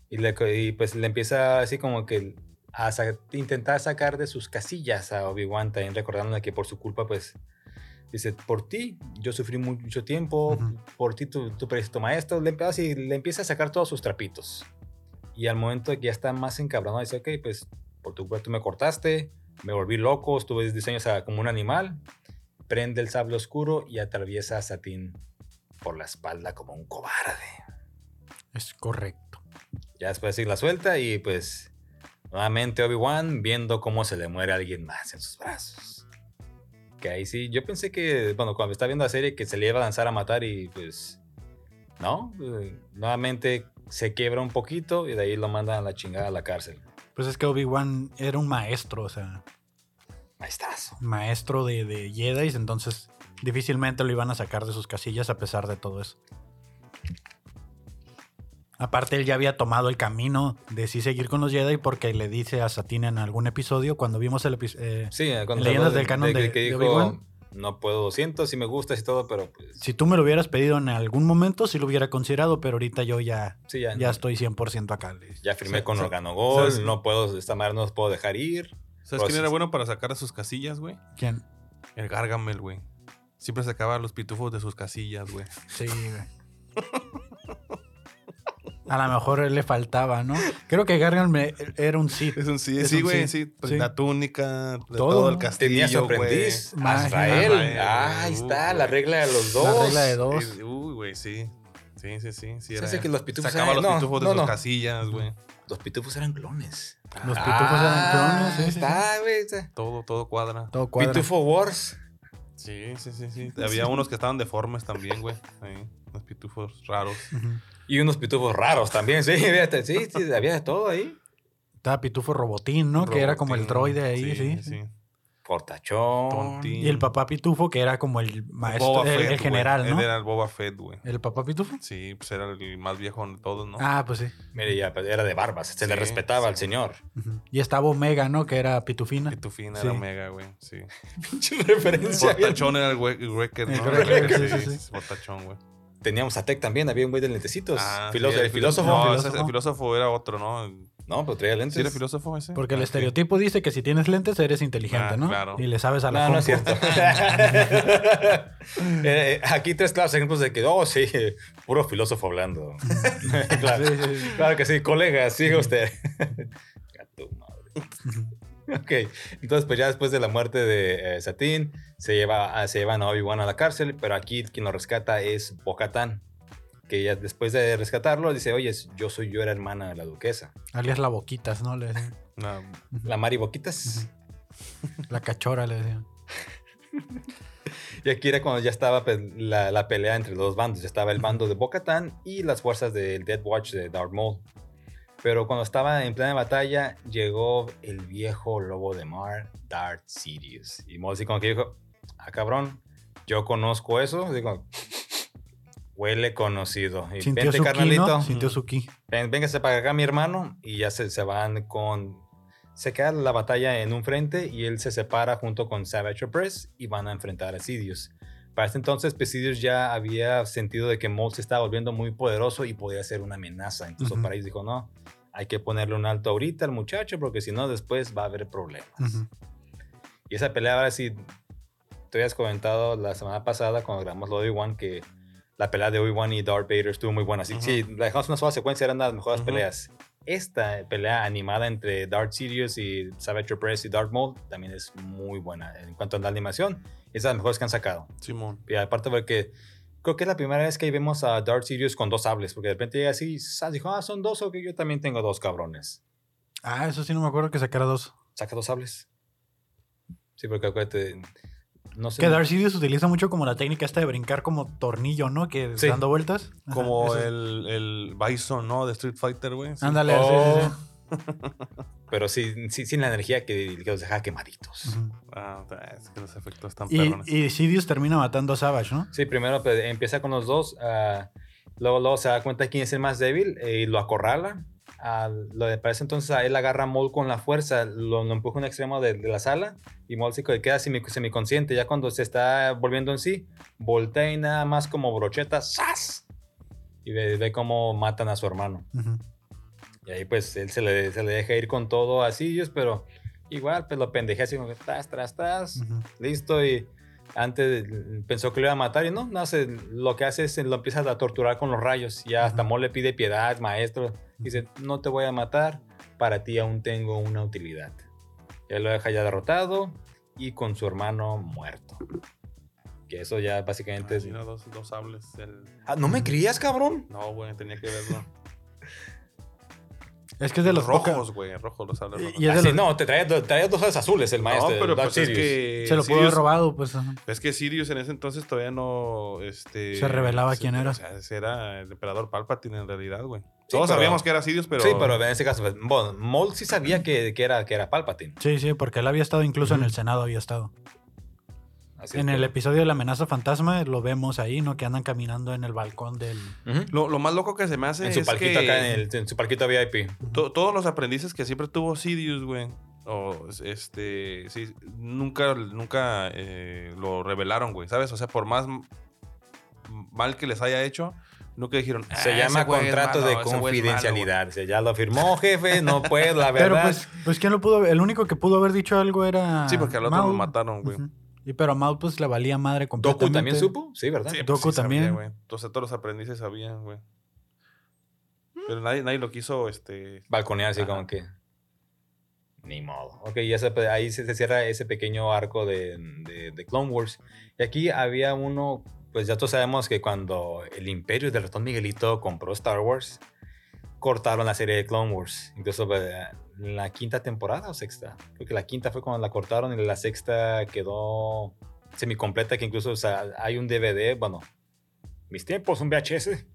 y, le, y pues le empieza así como que a sa- intentar sacar de sus casillas a Obi-Wan también recordándole que por su culpa pues dice por ti yo sufrí mu- mucho tiempo Ujú. por ti tu, tu, tu maestro le empieza, así, le empieza a sacar todos sus trapitos y al momento de que ya está más encabronado dice ok pues por tu culpa tú me cortaste me volví loco estuve diseños como un animal prende el sable oscuro y atraviesa a Satín por la espalda como un cobarde. Es correcto. Ya después sí la suelta y pues nuevamente Obi-Wan viendo cómo se le muere a alguien más en sus brazos. Que ahí sí, yo pensé que, bueno, cuando estaba viendo la serie que se le iba a lanzar a matar y pues no, eh, nuevamente se quiebra un poquito y de ahí lo mandan a la chingada a la cárcel. Pues es que Obi-Wan era un maestro, o sea, Maestrazo. maestro de, de Jedi, entonces difícilmente lo iban a sacar de sus casillas a pesar de todo eso. Aparte, él ya había tomado el camino de sí seguir con los Jedi porque le dice a Satine en algún episodio, cuando vimos el episodio, Sí, eh, cuando Leyendas del canon de- que de dijo, no puedo 200, sí me gustas y todo, pero pues si tú me lo hubieras pedido en algún momento, sí lo hubiera considerado, pero ahorita yo ya, sí, ya, ya estoy 100% acá. ya firmé con sa- Organogol, ¿sabes? no puedo, esta madre no los puedo dejar ir. ¿Sabes quién era bueno para sacar de sus casillas, güey? ¿Quién? El Gargamel, güey. Siempre sacaba los pitufos de sus casillas, güey. Sí, güey. A lo mejor él le faltaba, ¿no? Creo que Gargan me- era un Sith. Es un sí, Es sí, un güey, sí, sí. Pues sí. La túnica, de Todo, todo, el castillo, Tenía su güey. aprendiz. Azrael. Ah, ahí güey. está, Uh, la güey. regla de los dos. La regla de dos. Uy, güey, sí. Sí, sí, sí. sí Se era- hace que los pitufos Sacaba eran- los no, pitufos de no, sus no. casillas, güey. Los pitufos eran clones. Los pitufos eran clones, sí, ahí sí, está, güey. Todo, todo cuadra. Todo cuadra. Pitufo Wars. Sí, sí, sí, sí. Había unos que estaban deformes también, güey. Ahí, Los pitufos raros. Ujú. Y unos pitufos raros también, sí, fíjate, sí, sí, había de todo ahí. Estaba Pitufo Robotín, ¿no? Que era como el droide ahí, sí. sí. Fortachón. Tontín. Y el papá Pitufo, que era como el maestro, Boba el, Fett, el güey. general, ¿no? Él era el Boba Fett, güey. ¿El papá Pitufo? Sí, pues era el más viejo de todos, ¿no? Ah, pues sí. Mire, ya era de barbas, se le Sí, respetaba al señor. Y estaba Omega, ¿no? Que era Pitufina. Pitufina Sí. era Omega, güey. Sí. Pinche referencia. bien. Fortachón era el güey- El ¿no? Wrecker, sí, sí, sí. Fortachón, güey. Teníamos a Tech también, había un güey de lentecitos. Ah, Filó- sí, el filósofo. No, filósofo. ese- el filósofo era otro, ¿no? No, pero traía lentes. ¿Sí era filósofo ese? Porque el Ah, sí. estereotipo dice que si tienes lentes eres inteligente, Ah, ¿no? claro. Y le sabes a la No, no es cierto. Eh, aquí tres claros ejemplos de que, oh, sí, puro filósofo hablando. claro, Sí, sí, sí. claro que sí, colega, siga usted. A tu madre. Ok, entonces pues ya después de la muerte de eh, Satín, se, lleva, se llevan a Obi-Wan a la cárcel, pero aquí quien lo rescata es Bo-Katan, que ya después de rescatarlo dice, oye, yo soy yo era hermana de la duquesa. Alias la boquitas, ¿no? Le decían. No, La Mari Boquitas. La cachora le decían. Y aquí era cuando ya estaba pues, la, la pelea entre los dos bandos. Ya estaba el bando de Bo-Katan y las fuerzas del Dead Watch de Darth Maul. Pero cuando estaba en plena batalla, llegó el viejo lobo de mar, Darth Sidious. Y Maul así como que dijo, ah cabrón, yo conozco eso, digo, huele conocido. Y Sintió vente, su ki, carnalito, ¿no? Sintió su ki. ven- véngase para acá mi hermano y ya se, se van con... Se queda la batalla en un frente y él se separa junto con Savage Opress y van a enfrentar a Sidious. Para este entonces, Sidious ya había sentido de que Maul se estaba volviendo muy poderoso y podía ser una amenaza. Incluso Ujú. para ellos dijo, no, hay que ponerle un alto ahorita al muchacho porque si no después va a haber problemas. Ujú. Y esa pelea ahora sí, te habías comentado la semana pasada cuando grabamos lo de Obi-Wan que la pelea de Obi-Wan y Darth Vader estuvo muy buena. Sí, Ujú. sí, la dejamos una sola secuencia, eran las mejores peleas. Esta pelea animada entre Darth Sidious y Savage Opress y Darth Maul también es muy buena. En cuanto a la animación, es de las mejores que han sacado. Simón. Y aparte porque creo que es la primera vez que vemos a Darth Sidious con dos sables, porque de repente llega así, dijo, ah, son dos o que yo también tengo dos cabrones. Ah, eso sí no me acuerdo que sacara dos. Saca dos sables. Sí, porque acuérdate, no sé. Que Darth Sidious utiliza mucho como la técnica esta de brincar como tornillo, ¿no? Que Sí. dando vueltas. Ajá, Como el, el Bison, ¿no? De Street Fighter, güey. Sí. Ándale, sí, Oh. sí, sí. Pero sí, sí, sin la energía que, que los deja quemaditos. Ujú. Ah, es que los efectos están Y, perrones. y Sidious termina matando a Savage, ¿no? Sí, primero pues, empieza con los dos. ah, luego, luego se da cuenta quién es el más débil eh, y lo acorrala. Ah, lo de parece entonces a él agarra a Maul con la fuerza, lo, lo empuja a un extremo de, de la sala y Maul se queda semi- semiconsciente. Ya cuando se está volviendo en sí, voltea y nada más como brocheta, ¡zas! Y ve, ve cómo matan a su hermano. Ujú. Y ahí pues él se le, se le deja ir con todo a Sidious, pero igual pues lo pendejea así como que tras, tras, tras, Ujú. listo. Y antes pensó que lo iba a matar y no, no lo que hace es lo empieza a torturar con los rayos. Y hasta Ujú. Maul le pide piedad, maestro. Dice, no te voy a matar, para ti aún tengo una utilidad. Y él lo deja ya derrotado y con su hermano muerto. Que eso ya básicamente Ah, es... dos, dos sables. el- Ah, ¿No me creías, cabrón? No, güey, tenía que verlo. Es que es de los rojos, güey, rojos los sables Y- rojos. y es Ah, de sí, los- no, te traía, traía dos hojas azules el maestro. no, pero pues es que Se lo pudo haber robado, pues. ajá. Es que Sirius en ese entonces todavía no este, Se revelaba quién era. O sea, ese era el emperador Palpatine en realidad, güey. Sí, Todos pero- sabíamos que era Sirius, pero. Sí, pero en ese caso, pues, bueno, Maul sí sabía que, que era, que era Palpatine. Sí, sí, porque él había estado incluso en el Senado, había estado. Así En el pero- episodio de la amenaza fantasma lo vemos ahí, ¿no? Que andan caminando en el balcón del... Lo, lo más loco que se me hace En su es palquito que acá, en, el, en su palquito VIP. to- todos los aprendices que siempre tuvo Sirius, güey. O este. Sí, nunca, nunca eh, lo revelaron, güey. ¿Sabes? O sea, por más mal que les haya hecho, nunca dijeron. "Ah, Se ese llama contrato malo, de malo, confidencialidad. Dice, ya lo firmó, jefe, no puedo, la Pero verdad. pues, pues ¿quién lo pudo? El único que pudo haber dicho algo era... güey". Sí, porque al otro lo Maul. mataron, güey. Y pero a Maul pues le valía madre completamente. ¿Doku también supo? Sí, ¿verdad? Sí, pues Doku sí sabía, también. güey. Entonces todos los aprendices sabían, güey. Pero nadie, nadie lo quiso, este. Balconear así Ajá. como que... Ni modo. Ok, ya se, ahí se, se cierra ese pequeño arco de, de, de Clone Wars. Y aquí había uno, pues ya todos sabemos que cuando el imperio del ratón Miguelito compró Star Wars, cortaron la serie de Clone Wars. Incluso pues, la quinta temporada o sexta. Creo que la quinta fue cuando la cortaron y la sexta quedó semicompleta, que incluso o sea, hay un DVD, bueno, mis tiempos, un VHS.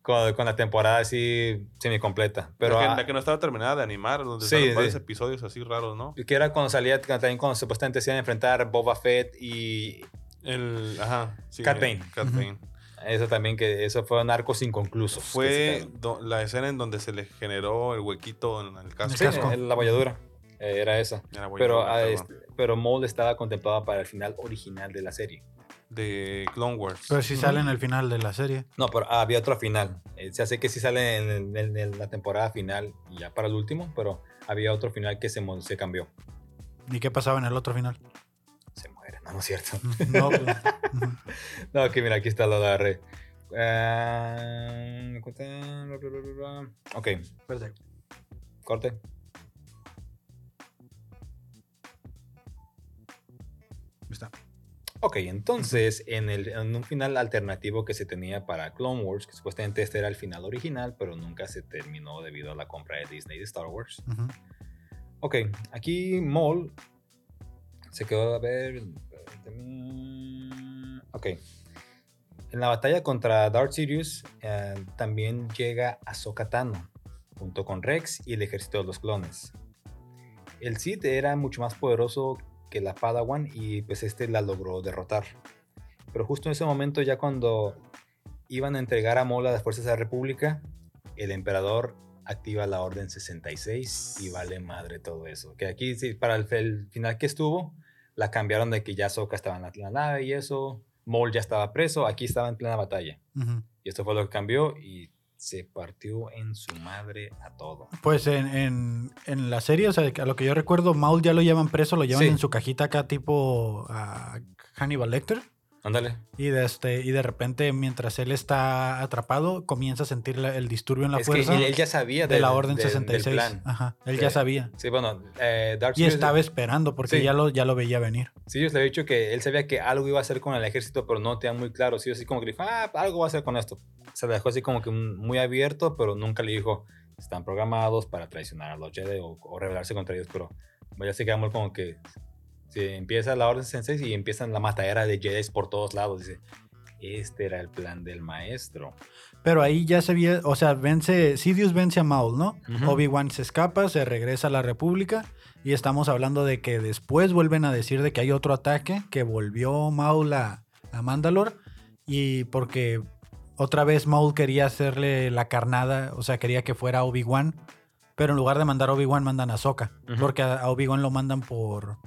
Con, con la temporada así semicompleta. Pero la, que, ah, la que no estaba terminada de animar, donde Sí, varios sí. episodios así raros, ¿no? Que era cuando salía, también cuando supuestamente se iban a enfrentar Boba Fett y El. Ajá. Sí, Cat Bane. Cat Ujú. Bane. Eso también, que eso fueron arcos inconclusos. Fue la escena en donde se le generó el huequito en el casco. Sí, casco. la bolladura. eh, Era esa. Era Pero, ah, este, pero Maul estaba contemplado para el final original de la serie. De Clone Wars. Pero sí sale en el final de la serie. No, pero ah, había otro final. Eh, se hace que sí sale en, el- en- en la temporada final y ya para el último, pero había otro final que se, se cambió. ¿Y qué pasaba en el otro final? Muere, no, no es cierto. No, pues. No, aquí mira, aquí está lo agarré. Ah, bla. ok, corte. Ahí está. Ok, entonces en, el, en un final alternativo que se tenía para Clone Wars, que supuestamente este era el final original, pero nunca se terminó debido a la compra de Disney de Star Wars. Ujú. Ok, aquí Maul se quedó a ver. Ok. En la batalla contra Darth Sidious eh, también llega Ahsoka Tano junto con Rex y el ejército de los clones. El Sith era mucho más poderoso que la Padawan y pues este la logró derrotar. Pero justo en ese momento, ya cuando iban a entregar a Maul a las fuerzas de la República, el emperador activa la Orden 66 y vale madre todo eso. Que aquí, sí, para el final que estuvo, la cambiaron de que ya Sokka estaba en la, la nave y eso. Maul ya estaba preso, aquí estaba en plena batalla. Y esto fue lo que cambió y se partió en su madre a todo. Pues en, en, en la serie, o sea, a lo que yo recuerdo, Maul ya lo llevan preso, lo llevan Sí. en su cajita acá tipo a Hannibal Lecter. Ándale. Y de, este, y de repente, mientras él está atrapado, comienza a sentir la- el disturbio en la Es que fuerza él, él ya sabía de del- la Orden del- del 66. plan. Ajá, él Sí. ya sabía. Sí, bueno, eh, Dark Y estaba esperando porque Sí. ya, lo, ya lo veía venir. Sí, yo le había dicho que él sabía que algo iba a hacer con el ejército, pero no tenía muy claro. Sí, así como que dijo, ah, algo va a hacer con esto. Se dejó así como que muy abierto, pero nunca le dijo, están programados para traicionar a los Jedi o, o rebelarse contra ellos. Pero ya se quedamos como que se empieza la Orden 66 y empiezan la matadera de Jedi por todos lados. Dice, este era el plan del maestro. Pero ahí ya se veía, o sea, vence, Sidious vence a Maul, ¿no? Obi-Wan se escapa, se regresa a la República y estamos hablando de que después vuelven a decir de que hay otro ataque, que volvió Maul a, a Mandalore y porque otra vez Maul quería hacerle la carnada, o sea, quería que fuera Obi-Wan, pero en lugar de mandar a Obi-Wan mandan a Ujú. porque a Obi-Wan lo mandan por,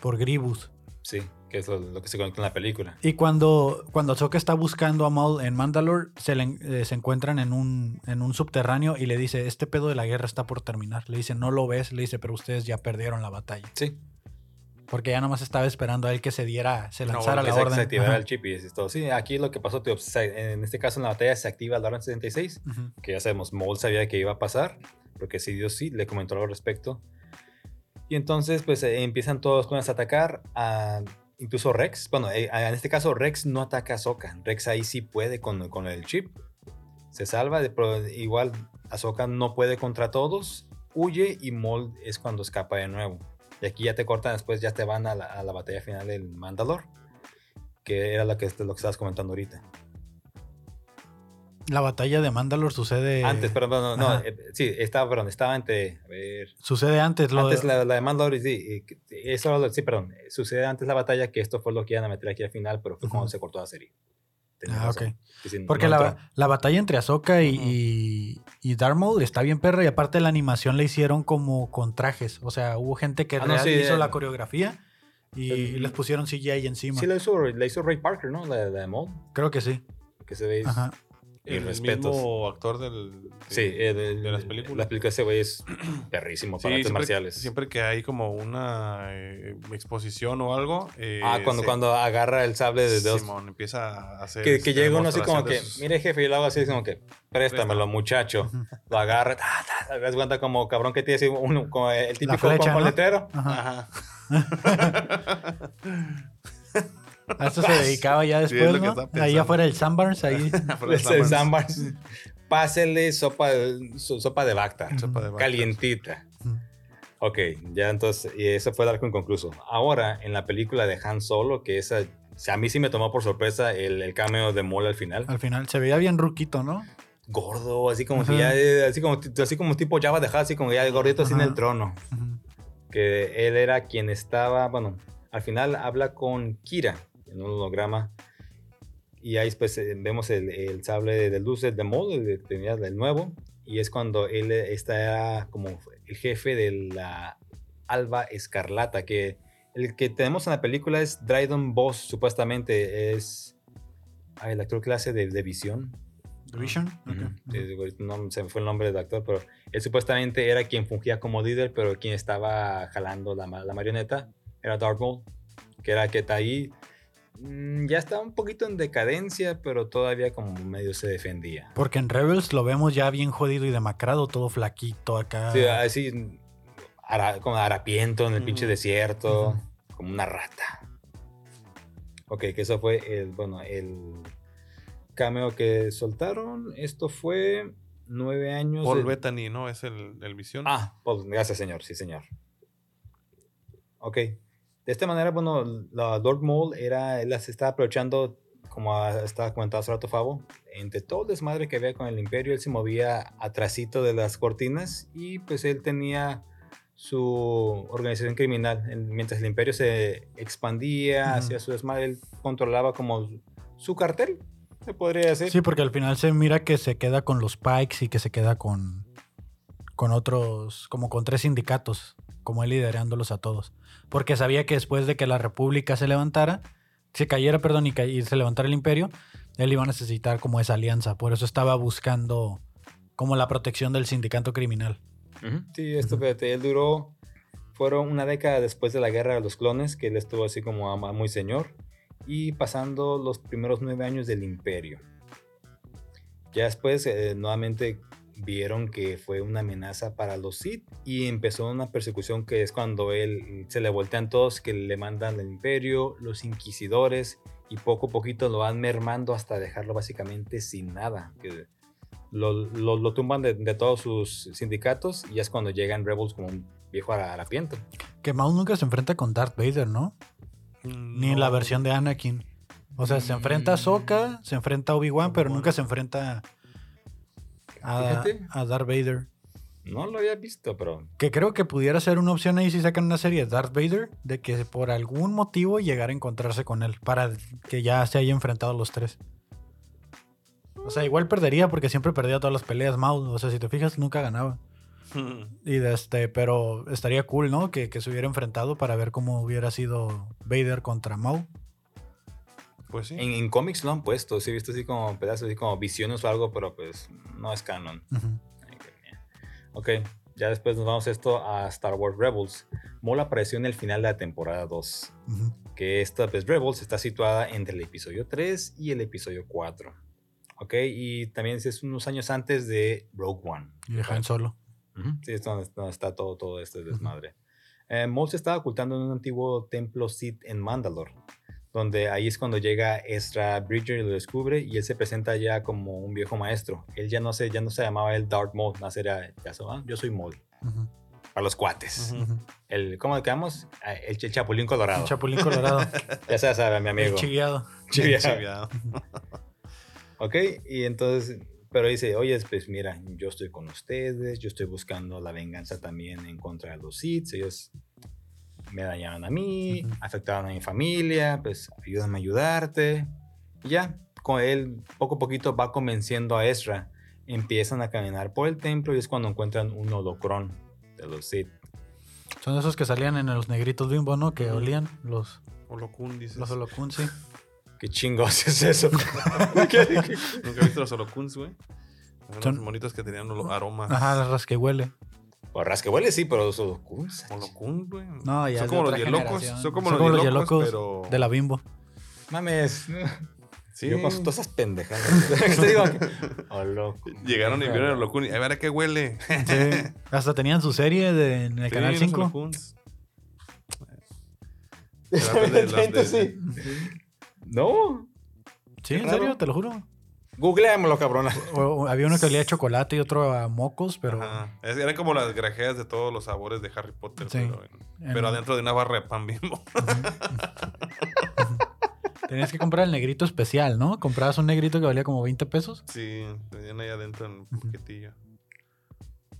por Grievous. Sí, que es lo, lo que se conecta en la película. Y cuando, cuando Ahsoka está buscando a Maul en Mandalore, se, le eh, se encuentran en un, en un subterráneo y le dice, este pedo de la guerra está por terminar. Le dice, no lo ves, le dice, pero ustedes ya perdieron la batalla. Sí, Porque ya nomás estaba esperando a él que se diera, se lanzara que la se, orden. se activara el chip y es todo. Sí, aquí lo que pasó, tío, en este caso en la batalla se activa la Orden 76. Ujú. que ya sabemos, Maul sabía que iba a pasar, porque sí, Dios sí, le comentó algo al respecto. Y entonces, pues eh, empiezan todos clones a atacar, a, incluso Rex. Bueno, eh, en este caso, Rex no ataca a Ahsoka. Rex ahí sí puede con, con el chip. Se salva, pero igual Ahsoka no puede contra todos, huye y Maul es cuando escapa de nuevo. Y aquí ya te cortan, después ya te van a la, a la batalla final del Mandalor, que era lo que, lo que estabas comentando ahorita. La batalla de Mandalore sucede... Antes, perdón, no, no, eh, sí, estaba, perdón, estaba entre, a ver, Sucede antes. Lo antes de- la, la de Mandalore, sí, eh, eso, sí, perdón, eh, sucede antes la batalla, que esto fue lo que iban a meter aquí al final, pero fue cuando Ujú. se cortó la serie. Tenés Ah, razón, ok. Porque no la, la batalla entre Ahsoka y, Ujú. y, y Darth Maul está bien perra y aparte la animación la hicieron como con trajes. O sea, hubo gente que Ah, no, sí, hizo eh, la coreografía y el- les pusieron CGI encima. Sí, la hizo, la hizo Ray Parker, ¿no? La, la de Maul, Creo que sí. que se ve, Ajá. Y El respetos. mismo actor del, Sí, eh, de, de las películas. Las películas ese güey es perrísimo Sí, para artes siempre, marciales. siempre que hay como una eh, exposición o algo. eh, ah, cuando, se- cuando agarra el sable de dos. Simón empieza a hacer. Que, que este, llega uno así como que, de sus- mire jefe, y lo hago así como que, préstamelo muchacho. Lo agarra, ta, ta, te das cuenta como cabrón que tiene así uno, como el típico flecha, con, ¿no? letrero. Ajá. Ajá. A eso se dedicaba ya Sí, es después, que ¿no? Ahí afuera del Sandbars, ahí. Lámparas. Sambars. Pásele sopa, de- su- sopa de Bacta, Sopa de vaca. calientita. Ok, ya entonces, y eso fue el arco inconcluso. Ahora, en la película de Han Solo, que esa, o sea, a mí sí me tomó por sorpresa el, el cameo de Maul al final. Al final se veía bien ruquito, ¿no? Gordo, así como que Ajá. ya, eh, así como, así como tipo Java de Hutt, así como ya gordito así en el trono. Ujú. que él era quien estaba, bueno, al final habla con Kira en un holograma y ahí pues eh, vemos el, el sable de luz de Maul, el del nuevo, y es cuando él eh, está como el jefe de la Alba Escarlata, que el que tenemos en la película es Dryden Boss, supuestamente es ay, el actor hace de, de Visión. ¿The Vision? Ujú. Ok. Sí, digo, no se me fue el nombre del actor, pero él supuestamente era quien fungía como líder, pero quien estaba jalando la, la marioneta era Darth Maul, que era que está ahí. Mm, Ya estaba un poquito en decadencia, pero todavía como medio se defendía. Porque en Rebels lo vemos ya bien jodido y demacrado, todo flaquito acá. Sí, así, ara- como harapiento en el pinche desierto, como una rata. Ok, que eso fue el, bueno, el cameo que soltaron. Esto fue nueve años. Paul de- Bettany, ¿no? Es el, el visión. Ah, gracias, señor. Sí, señor. Ok. De esta manera, bueno, la Lord Maul era, él se estaba aprovechando, como estaba comentando hace rato Fabo, entre todo el desmadre que había con el Imperio, él se movía atrasito de las cortinas y pues él tenía su organización criminal. En- Mientras el imperio se expandía Ujú. hacia su desmadre, él controlaba como su cartel, se podría decir. Sí, porque al final se mira que se queda con los Pikes y que se queda con, con otros, como con tres sindicatos, como él liderándolos a todos. Porque sabía que después de que la República se levantara, se cayera, perdón, y, ca- y se levantara el imperio, él iba a necesitar como esa alianza. Por eso estaba buscando como la protección del sindicato criminal. Sí, esto, fíjate, él duró, fueron una década después de la guerra de los clones, que él estuvo así como ama- muy señor, y pasando los primeros nueve años del imperio. Ya después, eh, nuevamente vieron que fue una amenaza para los Sith y empezó una persecución que es cuando él se le voltean todos, que le mandan el imperio, los inquisidores, y poco a poquito lo van mermando hasta dejarlo básicamente sin nada. Que lo, lo- lo tumban de, de todos sus sindicatos y ya es cuando llegan Rebels como un viejo hara- harapiento. Que Maul nunca se enfrenta con Darth Vader, ¿no? Ni en la versión de Anakin. O sea, se enfrenta a Sokka, se enfrenta a Obi-Wan, pero nunca se enfrenta a, a Darth Vader. No lo había visto, pero Que creo que pudiera ser una opción ahí si sacan una serie de Darth Vader, de que por algún motivo llegara a encontrarse con él, para que ya se haya enfrentado los tres. O sea, igual perdería porque siempre perdía todas las peleas Maul. O sea, si te fijas, nunca ganaba. Y de este, pero estaría cool, ¿no? Que, que se hubiera enfrentado para ver cómo hubiera sido Vader contra Maul. Pues sí. en, en cómics lo han puesto. Sí, he visto así como pedazos, así como visiones o algo, pero pues no es canon. Qué mierda. Ok, ya después nos vamos esto a Star Wars Rebels. Maul apareció en el final de la temporada 2. Ujú. que esta pues, Rebels está situada entre el episodio 3 y el episodio 4. Ok, y también es unos años antes de Rogue One. Y de Han Solo. Ujú, Sí, es donde, donde está todo, todo este desmadre. Eh, Maul se estaba ocultando en un antiguo templo Sith en Mandalore, donde ahí es cuando llega Ezra Bridger y lo descubre y él se presenta ya como un viejo maestro. Él ya no se, ya no se llamaba el Darth Maul, más era, ya so- ah, yo soy Maul, Ujú. para los cuates. Ujú. Ujú. el, ¿Cómo le quedamos? Ah, El, ch- Chapulín Colorado. El Chapulín Colorado. ya se sabe, mi el amigo. chigueado. Chivia. Chiviado. Ok, y entonces, pero dice, oye, pues mira, yo estoy con ustedes, yo estoy buscando la venganza también en contra de los Sith, ellos me dañaron a mí, Ujú. afectaron a mi familia, pues ayúdame a ayudarte. Y ya, con él poco a poquito va convenciendo a Ezra, empiezan a caminar por el templo y es cuando encuentran un holocrón de los Sith. Son esos que salían en los negritos bimbo, ¿no? Que olían los, Holocun, dices. los holocun, sí. ¿Qué chingos es eso? ¿Nunca has visto los holocuns, güey? Son unos monitos que tenían aromas. Ajá, las rasquehuele. Pues rasquehuele sí, pero los holocuns. Holocun, güey. No, ya Son de como los generación. Son como Son los como los hielocos pero... de la bimbo. Mames. Sí. Yo con todas esas pendejadas. ¿Qué te digo? Holocu. Llegaron y vieron el Holocun y a ver a qué huele. Sí. Hasta tenían su serie de- en el Sí, canal los 5. holocuns. Trata de las de- sí. No. Sí, en serio, te lo juro. Googleémoslo, cabrona. O- o había uno que olía a chocolate y otro a mocos, pero Ajá. Es- Eran como las grajeas de todos los sabores de Harry Potter, Sí. pero, en- En- pero adentro de una barra de pan bimbo. tenías que comprar el negrito especial, ¿no? Comprabas un negrito que valía como 20 pesos. Sí, tenían ahí adentro en un paquetillo.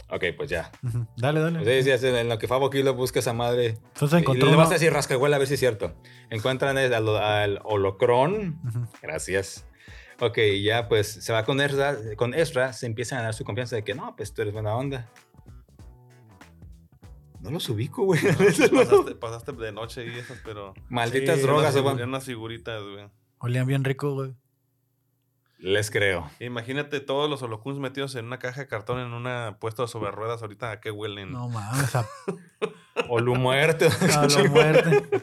Ok, pues ya. Dale, dale. Ustedes decían, en lo que Fabo Kilo busca esa madre. Entonces Y encontró le uno- vas a decir rascahuela a ver si es cierto. Encuentran al, al holocrón. Ujú. Gracias. Ok, ya pues se va con Ezra, con Ezra, se empieza a ganar su confianza de que no, pues tú eres buena onda. No los ubico, güey. Pasaste, pasaste de noche y esas, pero. Malditas Sí, drogas, güey. eran unas figuritas, güey. Olían bien rico, güey. Les creo. Imagínate todos los holocuns metidos en una caja de cartón en una puesto sobre ruedas ahorita a qué huelen. No mames, a, O lu muerte. muerte.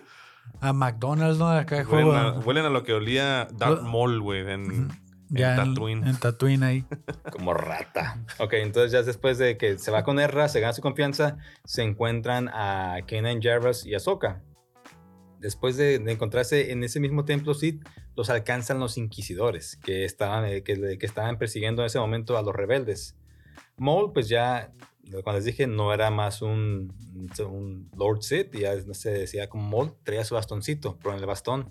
A McDonald's, ¿no? Acá el Huelen, juego. a, huelen a lo que olía Darth Maul, güey, en, ya en en Tatooine. En Tatooine ahí. Como rata. Ok, entonces ya después de que se va con Ezra, se gana su confianza, se encuentran a Kanan Jarrus y Ahsoka. Después de, de encontrarse en ese mismo templo Sith, los alcanzan los inquisidores, que estaban, eh, que estaban persiguiendo en ese momento a los rebeldes. Maul, pues ya, cuando les dije, no era más un, un Lord Sith, ya se decía como Maul, traía su bastoncito, pero en el bastón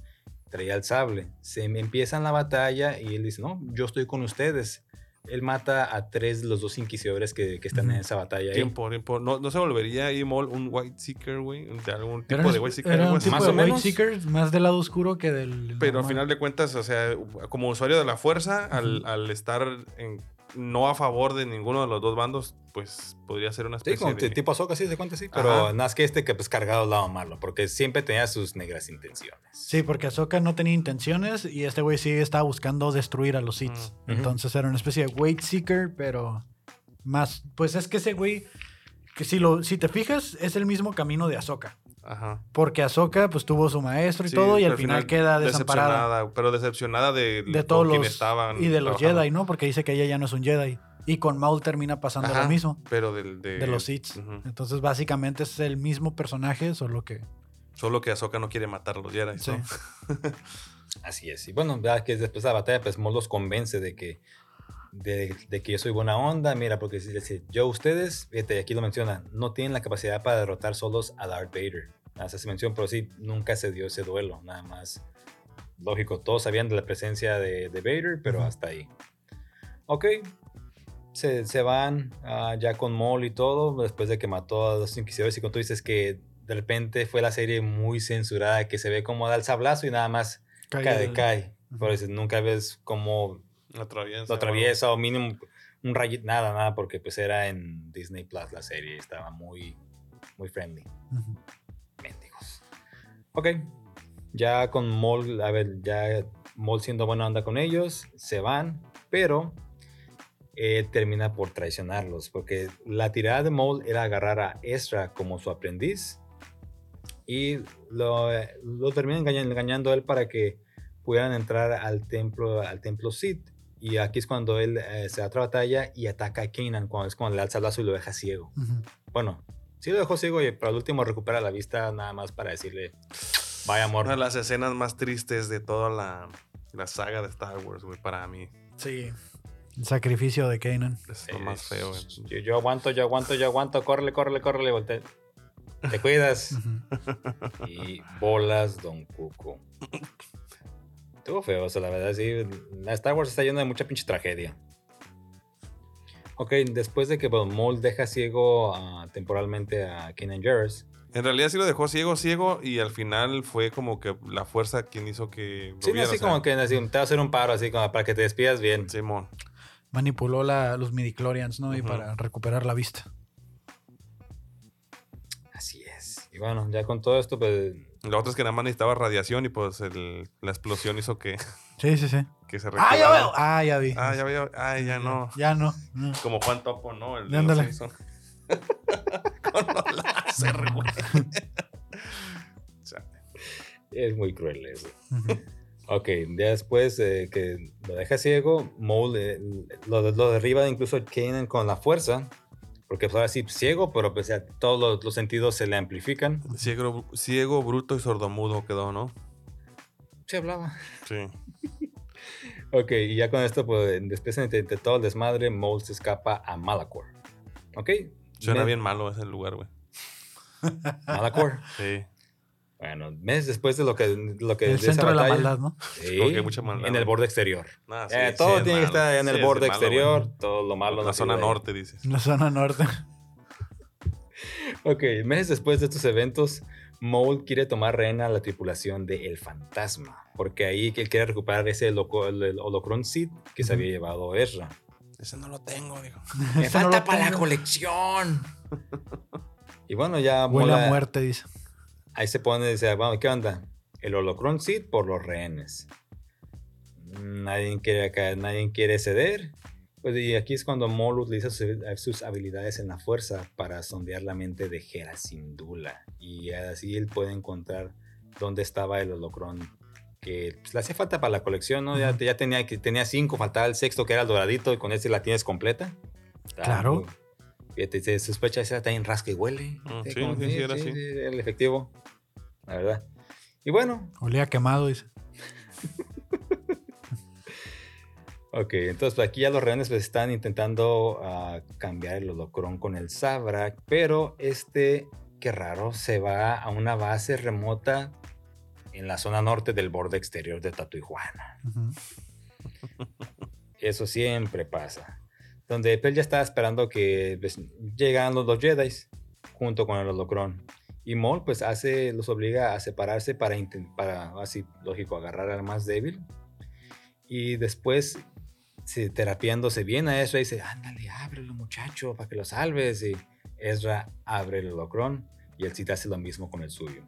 traía el sable. Se em- empiezan la batalla y él dice, no, yo estoy con ustedes. él mata a tres de los dos inquisidores que, que están en esa batalla. ahí. Tiempo, tiempo. ¿No, ¿No se volvería ahí Mol un White Seeker, güey? De algún tipo Era, de White Seeker. era un tipo Más de o White menos. Seeker, más del lado oscuro que del. Pero al normal. final de cuentas, o sea, como usuario de la fuerza, al, al estar en- no a favor de ninguno de los dos bandos, pues podría ser una Sí, especie como de... tipo Ahsoka, sí, se cuenta así. Pero más que este que pues cargado al lado malo, porque siempre tenía sus negras intenciones. Sí, porque Ahsoka no tenía intenciones y este güey sí estaba buscando destruir a los Sith. Entonces era una especie de Weight Seeker, pero más. Pues es que ese güey, que si, lo, si te fijas, es el mismo camino de Ahsoka. Ajá. Porque Ahsoka pues tuvo su maestro y Sí, todo y pero al final, queda desamparada decepcionada, Pero decepcionada de, de todos los estaban y de los trabajando. Jedi, ¿no? Porque dice que ella ya no es un Jedi. Y con Maul termina pasando Ajá, lo mismo Pero del, de, de los Sith. Entonces básicamente es el mismo personaje, solo que Solo que Ahsoka no quiere matar a los Jedi. Sí. ¿no? Así es. Y bueno, ya que después de la batalla, pues Maul los convence de que, de, de que yo soy buena onda. Mira, porque si, si yo, ustedes, fíjate, aquí lo menciona, no tienen la capacidad para derrotar solos a Darth Vader. Más se menciona, pero sí, nunca se dio ese duelo. Nada más. Lógico, todos sabían de la presencia de, de Vader, pero hasta ahí. Ok. Se, se van ah, ya con Maul y todo, después de que mató a los inquisidores. Y cuando tú dices que de repente fue la serie muy censurada, que se ve como da el sablazo y nada más cae cae, cae. Ujú. Por eso nunca ves cómo Lo atraviesa. lo atraviesa o mínimo un rayito, nada, nada, porque pues era en Disney Plus la serie, estaba muy, muy friendly. Mendigos. Ok, ya con Maul, a ver, ya Maul siendo buena onda con ellos, se van, pero eh, termina por traicionarlos, porque la tirada de Maul era agarrar a Ezra como su aprendiz y lo, lo termina engañando, engañando a él para que pudieran entrar al templo, al templo Sith. Y aquí es cuando él eh, se da otra batalla y ataca a Kanan, cuando es cuando le alza el lazo y lo deja ciego. Bueno, sí lo dejó ciego, y- pero al último recupera la vista nada más para decirle, vaya amor. Una de las escenas más tristes de toda la, la saga de Star Wars, güey, para mí. Sí. El sacrificio de Kanan. Es lo más feo, güey. Yo, yo aguanto, yo aguanto, yo aguanto, córrele, córrele, córrele, voltea. Te cuidas. Y bolas, Don Cuco. Estuvo feo, o sea, la verdad, sí. Star Wars está llena de mucha pinche tragedia. Ok, después de que bueno, Maul deja ciego temporalmente a Kanan Jarrus, En realidad sí lo dejó ciego, ciego, y al final fue como que la fuerza quien hizo que lo Sí, no, así o sea, como que así, te va a hacer un paro así como para que te despidas bien. Simón. Manipuló la, los midichlorians, ¿no? Y para recuperar la vista. Así es. Y bueno, ya con todo esto, pues La otra es que nada más necesitaba radiación y pues el- la explosión hizo que, Sí, sí, sí. que se ¡Ah, ya veo! ¡Ah, ya vi! Ah, ya veo. Ay, ya no. Ya no. no. Como Juan Topo, ¿no? El de Ándale. Con los láser, güey. O sea, es muy cruel eso. Ok, ya después eh, que lo deja ciego, Maul eh, lo, lo derriba incluso Kanan con la fuerza. Porque pues ahora sí, ciego, pero pues ya todos los, los sentidos se le amplifican. ciego, ciego, bruto y sordomudo quedó, ¿no? Se hablaba. Sí. Ok, y ya con esto, pues después de, todo el desmadre, Maul se escapa a Malachor. Ok. Suena Me- bien malo ese lugar, güey. Malachor. Sí. Bueno, meses después de lo que, lo que El de esa centro de la batalla, maldad, ¿no? sí, hay mucha maldad, en el borde exterior. Eh, sí, todo sí tiene que estar en el borde malo, exterior, güey. todo lo malo. La no zona norte, dices. La zona norte. Ok, meses después de estos eventos, Maul quiere tomar rehén a la tripulación de El Fantasma, porque ahí él quiere recuperar ese loco- el, el Holocron Seed que se había llevado Ezra. Ese no lo tengo, dijo. ¡Me no falta lo para la colección! y bueno, ya Huele Maul, a muerte, dice. Ahí se pone, dice, bueno, ¿qué onda? El Holocron Seed por los rehenes. Nadie quiere, acá, nadie quiere ceder. Pues, y aquí es cuando Maul utiliza sus, sus habilidades en la fuerza para sondear la mente de Hera Syndulla. Y así él puede encontrar dónde estaba el holocrón que pues, le hacía falta para la colección, ¿no? Ya, ya tenía, que- tenía cinco, faltaba el sexto que era el doradito y con este la tienes completa. Está Claro. Fíjate, se sospecha esa está en rasca y huele. Mm, sí, como- sí, sí, era así. el efectivo. La verdad. Y bueno, Olía quemado, dice. Ok, entonces pues, aquí ya los rehenes pues, están intentando ah, cambiar el holocrón con el Sabrak, pero este, qué raro, se va a una base remota en la zona norte del borde exterior de Tatuijuana. Eso siempre pasa. Donde Pel ya estaba esperando que pues, los dos Jedi junto con el holocrón. Y Maul pues hace, los obliga a separarse para, para así, lógico, agarrar al más débil. Y después, se, terapiándose bien a Ezra, dice, ándale, ábrelo muchacho, para que lo salves. Y Ezra abre el holocrón y el Sith hace lo mismo con el suyo.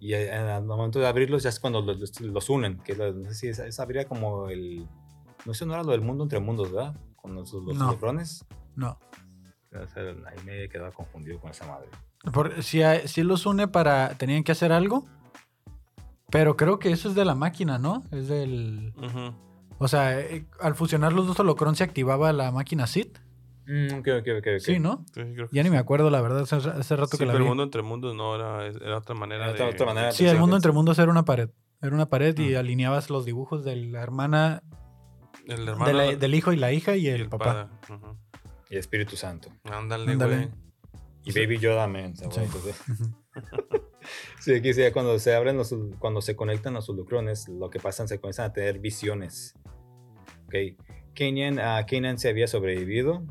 Y eh, al momento de abrirlos ya es cuando los, los- unen, que no sé si es, es abría como el... No sé, no era lo del mundo entre mundos, ¿verdad? Con los, los No. holocrones. No. O sea, ahí me he quedado confundido con esa madre. Por- si, hay- si los une para. Tenían que hacer algo. Pero creo que eso es de la máquina, ¿no? Es del. O sea, eh, al fusionar los dos holocrons se activaba la máquina Sith. Mm, ok, ok, ok. ok. Sí, ¿no? Sí, creo que Ya ni me acuerdo, la verdad, hace, hace rato Sí, que la pero vi. el mundo entre mundos no era, era otra manera Era de... otra manera. Sí, el mundo entre mundos era una pared. Era una pared y Mm. alineabas los dibujos de la hermana, El de hermano la- del hijo y la hija y y el, papá. padre. Ujú. Y Espíritu Santo. Ándale, güey. Y Baby Yoda, man. Sí. Sí, aquí sí, cuando se abren los, cuando se conectan los holocrones, lo que pasa, se comienzan a tener visiones. Ok. Kanan, ah, Kanan se había sobrevivido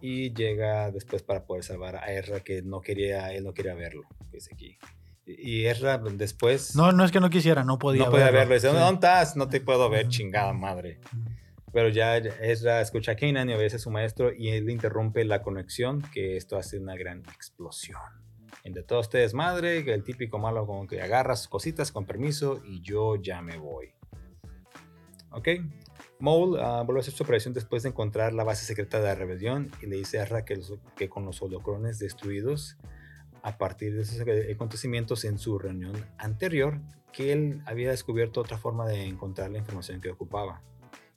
y llega después para poder salvar a Ezra, que no quería, él no quería verlo. que es aquí. Y Ezra después No, no es que no quisiera, no podía no podía verlo. Dice, Sí. ¿dónde estás? No te puedo ver, chingada madre. Pero ya Ezra escucha a Kanan y obedece a su maestro y él interrumpe la conexión, que esto hace una gran explosión. Entre todos ustedes, madre, el típico malo como que agarra sus cositas con permiso y yo ya me voy. ¿Ok? Maul ah, vuelve a hacer su operación después de encontrar la base secreta de la rebelión y le dice a Ezra que, los- que con los holocrones destruidos, a partir de esos acontecimientos en su reunión anterior, que él había descubierto otra forma de encontrar la información que ocupaba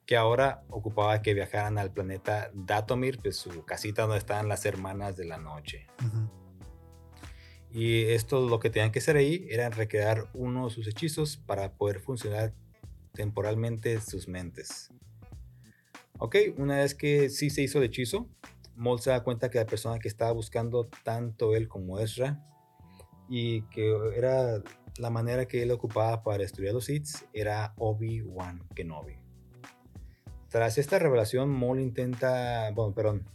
que ahora ocupaba que viajaran al planeta Datomir, pues su casita donde estaban las hermanas de la noche. Ujú. Y esto lo que tenían que hacer ahí era recrear uno de sus hechizos para poder funcionar temporalmente sus mentes. Ok, una vez que sí se hizo el hechizo, Maul se da cuenta que la persona que estaba buscando tanto él como Ezra y que era la manera que él ocupaba para a los Sith era Obi-Wan Kenobi. Tras esta revelación, Maul intenta, bueno, perdón,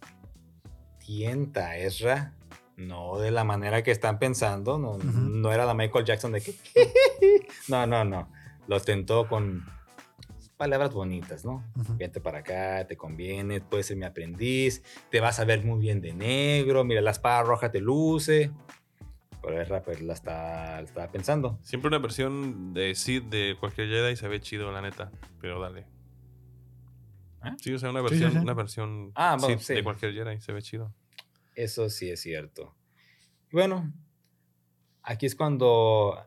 tienta a Ezra, no de la manera que están pensando, no, Ujú. no era la Michael Jackson de que, no, no, no, lo tentó con palabras bonitas, ¿no? Ujú. Vente para acá, te conviene, puedes ser mi aprendiz, te vas a ver muy bien de negro, mira, la espada roja te luce. Pero Ezra pues la está, la estaba pensando. Siempre una versión de Sid de cualquier Jedi se ve chido, la neta. Pero dale. ¿Eh? Sí, o sea, una Sí, sí, versión, sí. una versión Ah, bueno, Sith sí. de cualquier Jedi se ve chido. Eso sí es cierto. Y bueno, aquí es cuando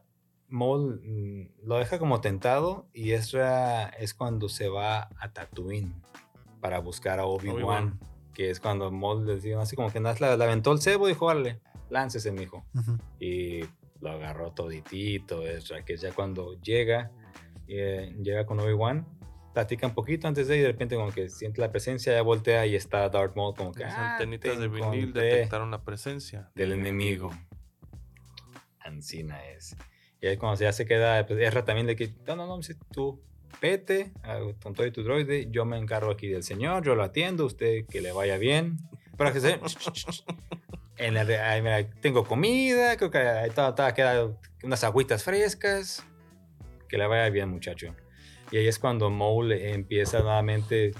Maul mm, lo deja como tentado y Ezra es cuando se va a Tatooine para buscar a Obi-Wan. Que es cuando Maul le dice así como que nada, le, aventó el cebo y dijo, órale, láncese, mijo. Ujú. Y lo agarró toditito Ezra, que es ya cuando llega, eh, llega con Obi-Wan, platica un poquito antes de ir y de repente como que siente la presencia, ya voltea y está Darth Maul como que... Las "Ah, antenitas te de vinil encontré" detectaron la presencia del enemigo. Ancina es. Y ahí cuando ya se queda, pues Ezra también le que, no, no, no, dice, tú vete con todo y tu droide, yo me encargo aquí del señor, yo lo atiendo, usted que le vaya bien. Para que se... En la ahí, mira, tengo comida, creo que ahí todavía quedan unas agüitas frescas. Que le vaya bien, muchacho. Y ahí es cuando Maul empieza nuevamente,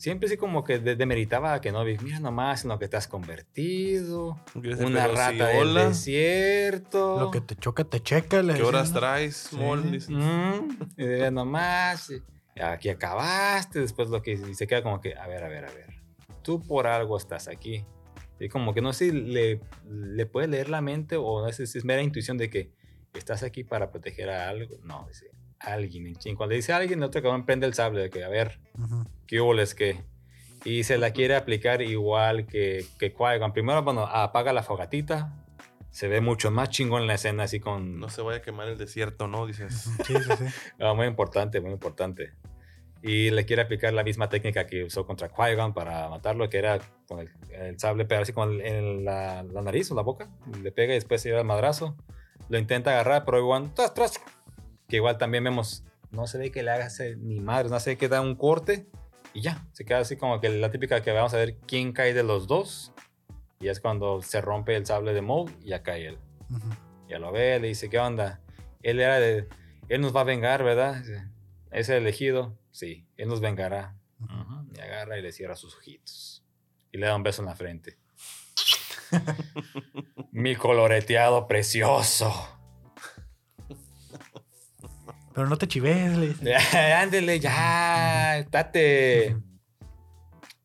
siempre sí como que de- demeritaba a Kenobi, mira nomás en lo que te has convertido, una "Pero rata sí, del desierto. Lo que te choca, te checa. ¿Qué horas ¿no? traes, Sí. Mol? Mm, y de nomás, aquí acabaste, después lo que y se queda como que, a ver, a ver, a ver, tú por algo estás aquí. Y como que no sé si le, le puede leer la mente o no sé si es mera intuición de que estás aquí para proteger a algo. No, dice alguien. Y cuando dice alguien, el otro cabrón prende el sable de que, a ver, Ujú. ¿qué hubo les que? Y se la quiere aplicar igual que, que Qui-Gon. Primero, bueno, apaga la fogatita. Se ve mucho más chingón en la escena, así con... No se vaya a quemar el desierto, ¿no? Dices. Sí, sí, sí. Ah, muy importante, muy importante. Y le quiere aplicar la misma técnica que usó contra Qui-Gon para matarlo, que era con el, el sable, pero así con el- en la, la nariz o la boca. Le pega y después se lleva el madrazo. Lo intenta agarrar, pero igual, tras, tras, que igual también vemos, no se ve que le haga ni madre, no se ve que da un corte Y ya, se queda así como que la típica que vamos a ver quién cae de los dos. Y es cuando se rompe el sable de Maul y ya cae él. Ujú. Ya lo ve, le dice, ¿qué onda? Él era de... Él nos va a vengar, ¿verdad? ¿Es el elegido? Sí, él nos vengará. Ujú, Y agarra y le cierra sus ojitos. Y le da un beso en la frente. Mi coloreteado precioso. Pero no te chives, le dice. Ándele, ya, date.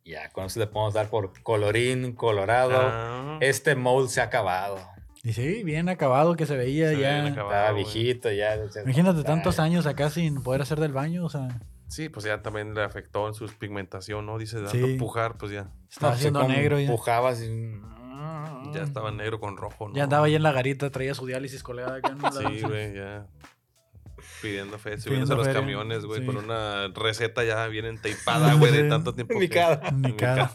Ya, con eso le podemos dar por colorín colorado. Ah, Este mold se ha acabado. Y sí, bien acabado que se veía Se ya. bien acabado. Estaba güey. viejito ya. Imagínate tantos años acá sin poder hacer del baño, o sea, Sí, pues ya también le afectó en su pigmentación, ¿no? Dice, de Sí. pujar, pues ya, estaba no haciendo negro ya. Empujabas y... ya estaba negro con rojo, ¿no? Ya andaba ahí en la garita, traía su diálisis colgada acá. ¿no? Sí, güey, ya. Pidiendo fe, subiéndose a los feria, camiones, güey, sí. con una receta ya bien enteipada, güey, de tanto tiempo. Mi que- cara. Ni mi cara.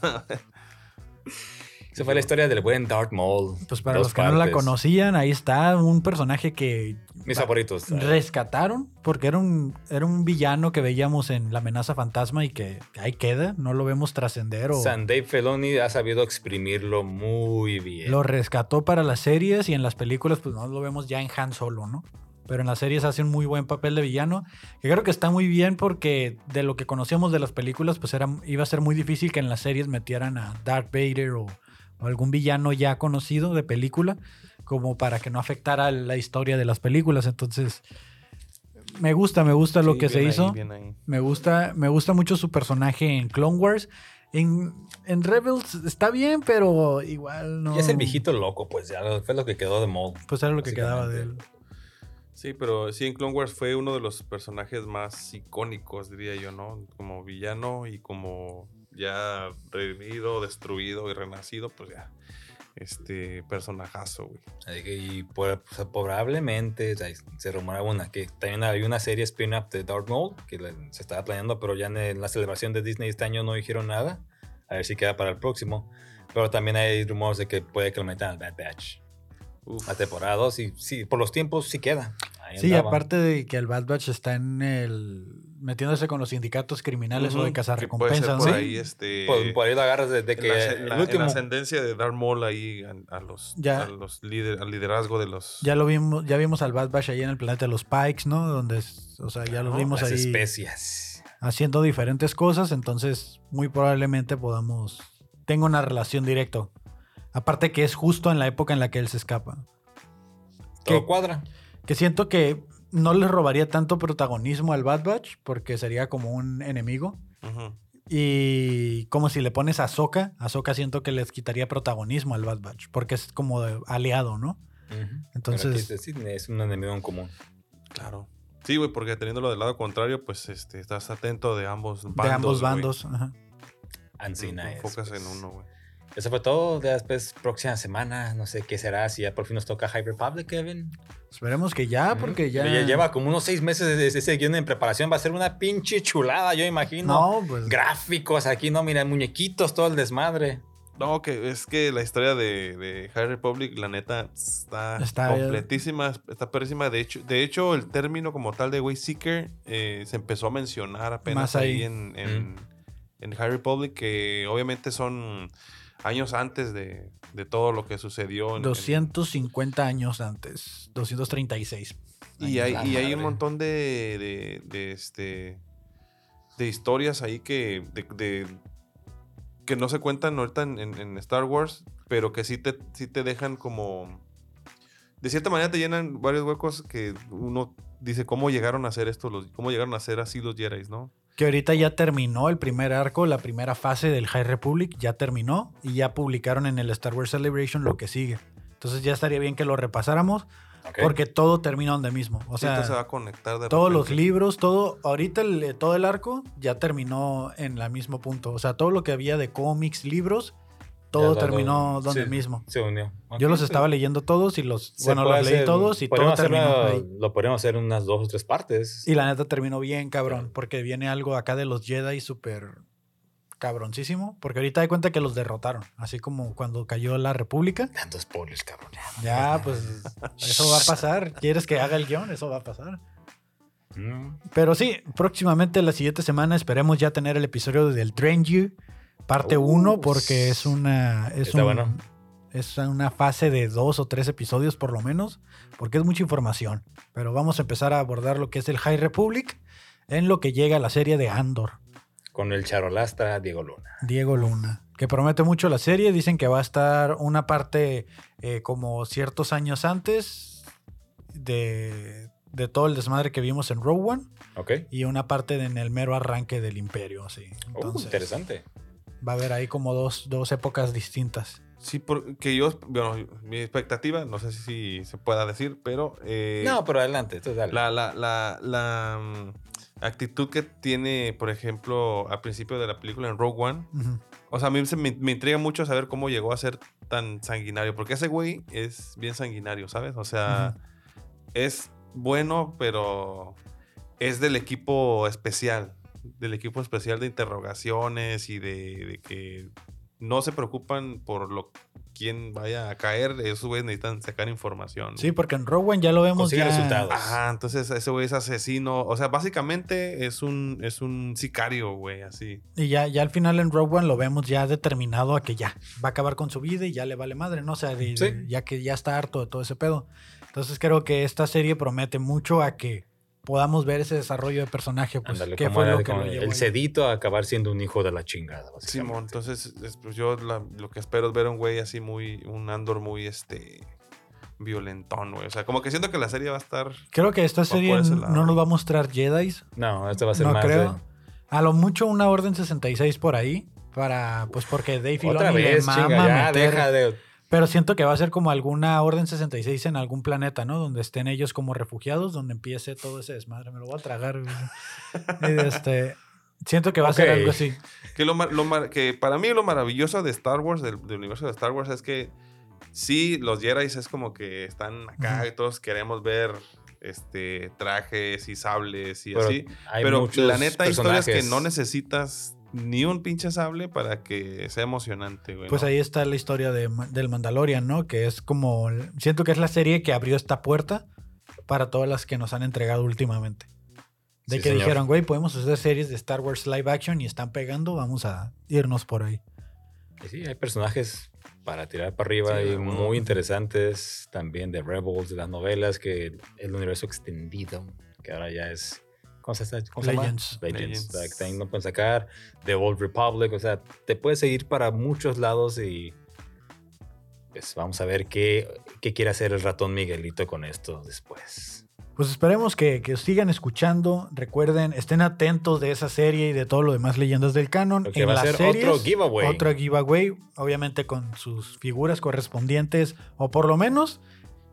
Esa fue la historia del buen Darth Maul. Pues para los que no la conocían, ahí está un personaje que Mis favoritos. rescataron porque era un, era un villano que veíamos en La amenaza fantasma y que ahí queda, no lo vemos trascender o San Dave Filoni ha sabido exprimirlo muy bien. lo rescató para las series y en las películas pues no lo vemos ya en Han Solo, ¿no? Pero en las series hace un muy buen papel de villano, que creo que está muy bien porque de lo que conocíamos de las películas pues era, iba a ser muy difícil que en las series metieran a Darth Vader o, o algún villano ya conocido de película como para que no afectara la historia de las películas, entonces me gusta, me gusta lo Sí, que se ahí, hizo. Me gusta, me gusta mucho su personaje en Clone Wars. En, en Rebels está bien, pero igual no. Y es el viejito loco, pues ya fue lo que quedó de Maul. Pues era lo que quedaba de él. Sí, pero sí, en Clone Wars fue uno de los personajes más icónicos, diría yo, ¿no? Como villano y como ya redimido, destruido y renacido, pues ya. Este personajazo, güey. Y por- o sea, probablemente o sea, se rumoraba una que también había una serie spin-off de Darth Maul que se estaba planeando, pero ya en, la celebración de Disney este año no dijeron nada. A ver si queda para el próximo. Pero también hay rumores de que puede que lo metan al Bad Batch. Uf. La temporada 2, y sí, por los tiempos sí queda. Ahí Sí, andaba. aparte de que el Bad Batch está en el. metiéndose con los sindicatos criminales o de Ujú, cazar que puede ser recompensas. por ¿no? ahí, este... Por, por ahí lo agarras desde que la, en el la- en último. la ascendencia de Darth Maul ahí a, a los, Ya. a los líder, al liderazgo de los... Ya lo vimos, ya vimos al Bad Batch ahí en el planeta de los Pikes, ¿no? Donde, es- o sea, ya los Claro, vimos las ahí especias. haciendo diferentes cosas, entonces muy probablemente podamos tenga una relación directa. Aparte que es justo en la época en la que él se escapa. Todo ¿Qué? cuadra. Que siento que no le robaría tanto protagonismo al Bad Batch porque sería como un enemigo. Ujú. Y como si le pones a Ahsoka, Ahsoka siento que les quitaría protagonismo al Bad Batch porque es como aliado, ¿no? Entonces- Pero sí es un enemigo en común. Claro. Sí, güey, porque teniéndolo del lado contrario, pues este, estás atento de ambos bandos. de ambos bandos. ajá. Ancina Te es, enfocas pues. en uno, güey. Eso fue todo. Ya Después, próxima semana, no sé qué será. Si ya por fin nos toca High Republic, Kevin. Esperemos que ya, porque ya... Lleva como unos seis meses de ese guion en preparación. Va a ser una pinche chulada, yo imagino. No, pues... Gráficos aquí, no, mira, muñequitos, todo el desmadre. No, que es que la historia de, de High Republic, la neta, está, Está- completísima, está perísima. De hecho, de hecho, el término como tal de Wayseeker eh, se empezó a mencionar apenas Más ahí. ahí, en, en, en High Republic, que obviamente son años antes de, de todo lo que sucedió. en- en- 250 años antes, 236. Y hay, y hay un montón de, de, de, este de historias ahí que de, que no se cuentan ahorita en, en- en Star Wars, pero que sí te, sí te dejan como de cierta manera te llenan varios huecos que uno dice cómo llegaron a ser esto los cómo llegaron a ser así los Jedi, ¿no? Que ahorita ya terminó el primer arco, la primera fase del High Republic, ya terminó y ya publicaron en el Star Wars Celebration lo que sigue. Entonces ya estaría bien que lo repasáramos porque todo termina donde mismo. O todo se va sea, a conectar de todos los libros, todo, ahorita el- todo el arco ya terminó en el mismo punto. O sea, todo lo que había de cómics, libros, todo Ya terminó lo- donde mismo. Se unió. Yo los estaba leyendo todos y los, se bueno, los leí hacer- todos y todo terminó ahí. Lo podemos hacer en unas dos o tres partes. Y la neta terminó bien, cabrón, porque viene algo acá de los Jedi súper cabroncísimo, porque ahorita hay cuenta que los derrotaron, así como cuando cayó la República. Dando spoilers, cabrón. Ya, pues eso va a pasar. ¿Quieres que haga el guion? Eso va a pasar. Mm. Pero sí, próximamente la siguiente semana esperemos ya tener el episodio del Stranger, parte Uh, 1, porque es una. Es un- bueno. Es una fase de dos o tres episodios por lo menos, porque es mucha información. Pero vamos a empezar a abordar lo que es el High Republic en lo que llega a la serie de Andor. Con el charolastra Diego Luna. Diego Luna, que promete mucho la serie. Dicen que va a estar una parte eh, como ciertos años antes de, de todo el desmadre que vimos en Rogue One Ok. y una parte en el mero arranque del imperio. Sí. Uh, Entonces, interesante. Va a haber ahí como dos, dos épocas distintas. Sí, porque yo, bueno, mi expectativa, no sé si se pueda decir, pero... eh, no, pero adelante, tú dale. La, la, la, la, mm, actitud que tiene, por ejemplo, al principio de la película en Rogue One. Ujú. O sea, a mí se me, me intriga mucho saber cómo llegó a ser tan sanguinario. Porque ese güey es bien sanguinario, ¿sabes? O sea, es bueno, pero es del equipo especial. Del equipo especial de interrogaciones y de, de que no se preocupan por lo quién vaya a caer. Esos güeyes necesitan sacar información. Sí, porque en Rogue One ya lo vemos Consigue ya. resultados. Ajá, entonces ese güey es asesino. O sea, básicamente es un, es un sicario, güey, así. Y ya, ya al final en Rogue One lo vemos ya determinado a que ya va a acabar con su vida y ya le vale madre, ¿no? O sea, de- Sí. de- ya que ya está harto de todo ese pedo. Entonces creo que esta serie promete mucho a que podamos ver ese desarrollo de personaje. Pues, Ándale, ¿qué como fue era lo que lo llevó el cedito a acabar siendo un hijo de la chingada. Simón, entonces es- pues, yo la- lo que espero es ver un güey así muy, un Andor muy, este, violentón, güey. O sea, como que siento que la serie va a estar... Creo que esta serie no nos va a mostrar Jedi. No, este va a ser No más creo. de- A lo mucho una Orden 66 por ahí. Para, pues porque Dave Filoni le mama chinga, ya, meter- deja de... Pero siento que va a ser como alguna Orden 66 en algún planeta, ¿no? Donde estén ellos como refugiados, donde empiece todo ese desmadre. Me lo voy a tragar. este, siento que va a ser algo así. Que, lo, que para mí lo maravilloso de Star Wars, del, del universo de Star Wars, es que sí, los Jedi es como que están acá y todos queremos ver este, trajes y sables y Pero así. hay Pero la neta, hay historias que no necesitas ni un pinche sable para que sea emocionante, güey. Pues ¿no? ahí está la historia de, del Mandalorian, ¿no? Que es como. Siento que es la serie que abrió esta puerta para todas las que nos han entregado últimamente. De Sí, que señor. dijeron, güey, podemos hacer series de Star Wars live action y están pegando, vamos a irnos por ahí. Y sí, hay personajes para tirar para arriba Sí, y bueno. muy interesantes también de Rebels, de las novelas, que el universo extendido, que ahora ya es... ¿Cómo se, cómo se llama? Legends. Legends. Legends. o sea, que también no pueden sacar. The Old Republic, o sea, te puedes seguir para muchos lados y... Pues vamos a ver qué, qué quiere hacer el ratón Miguelito con esto después. Pues esperemos que, que sigan escuchando. Recuerden, estén atentos de esa serie y de todo lo demás leyendas del canon. Porque en va a las ser series, otro giveaway. Otro giveaway, obviamente con sus figuras correspondientes, o por lo menos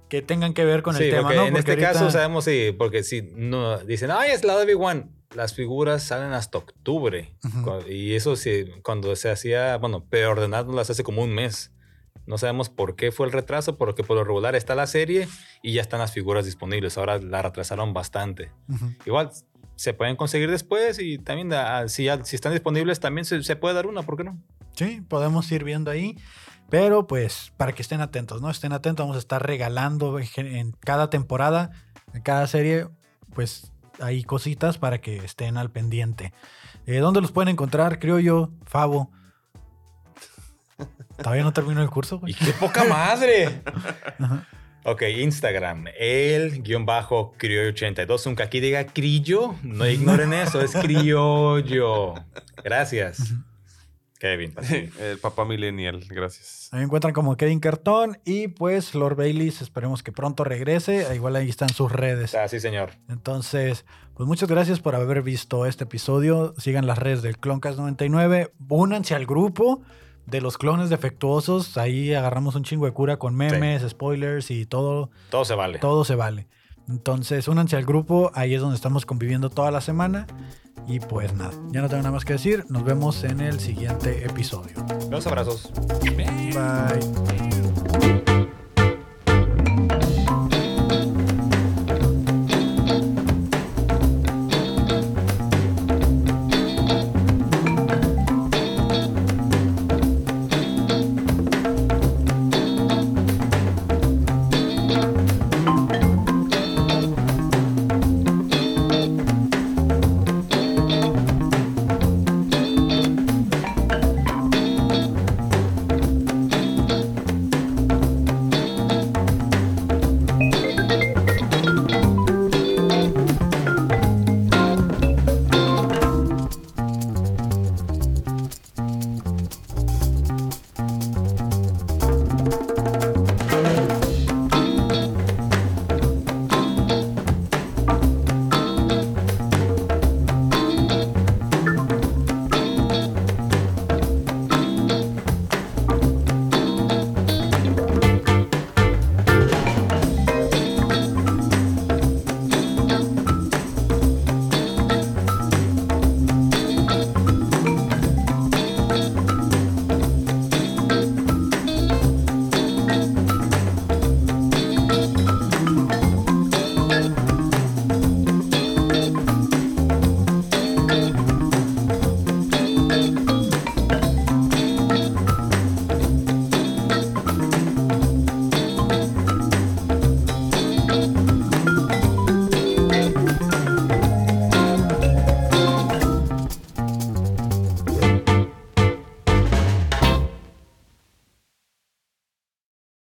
que tengan que ver con sí, el tema, ¿no? en Porque este caso ahorita- sabemos, sí, porque si no dicen, ay, es la de Obi-Wan, las figuras salen hasta octubre. Ujú. Cu- Y eso sí, cuando se hacía, bueno, preordenarlas hace como un mes. No sabemos por qué fue el retraso, porque por lo regular está la serie y ya están las figuras disponibles. Ahora la retrasaron bastante. Ujú. Igual se pueden conseguir después y también ah, si, ya- si están disponibles también se, se puede dar una, ¿por qué no? Sí, podemos ir viendo ahí. Pero pues para que estén atentos, ¿no? Estén atentos, vamos a estar regalando en cada temporada, en cada serie, pues hay cositas para que estén al pendiente. Eh, ¿Dónde los pueden encontrar? Creo yo, Favo. Todavía no termino el curso, ¡Y güey. qué poca madre! Ajá. Ok, Instagram, el guion bajo criollo 82, aunque aquí diga crillo, no ignoren eso, es criollo. Gracias. Para ti. El papá millennial, gracias. Ahí me encuentran como Kevin Cartón y pues Lord Baileys, esperemos que pronto regrese. Igual ahí están sus redes. Ah, sí, señor. Entonces, pues muchas gracias por haber visto este episodio. Sigan las redes del Cloncast99. Únanse al grupo de los clones defectuosos. Ahí agarramos un chingo de cura con memes, spoilers y todo. Todo se vale. Todo se vale. Entonces, únanse al grupo. Ahí es donde estamos conviviendo toda la semana. Y pues nada, ya no tengo nada más que decir. Nos vemos en el siguiente episodio. Unos abrazos. Bye.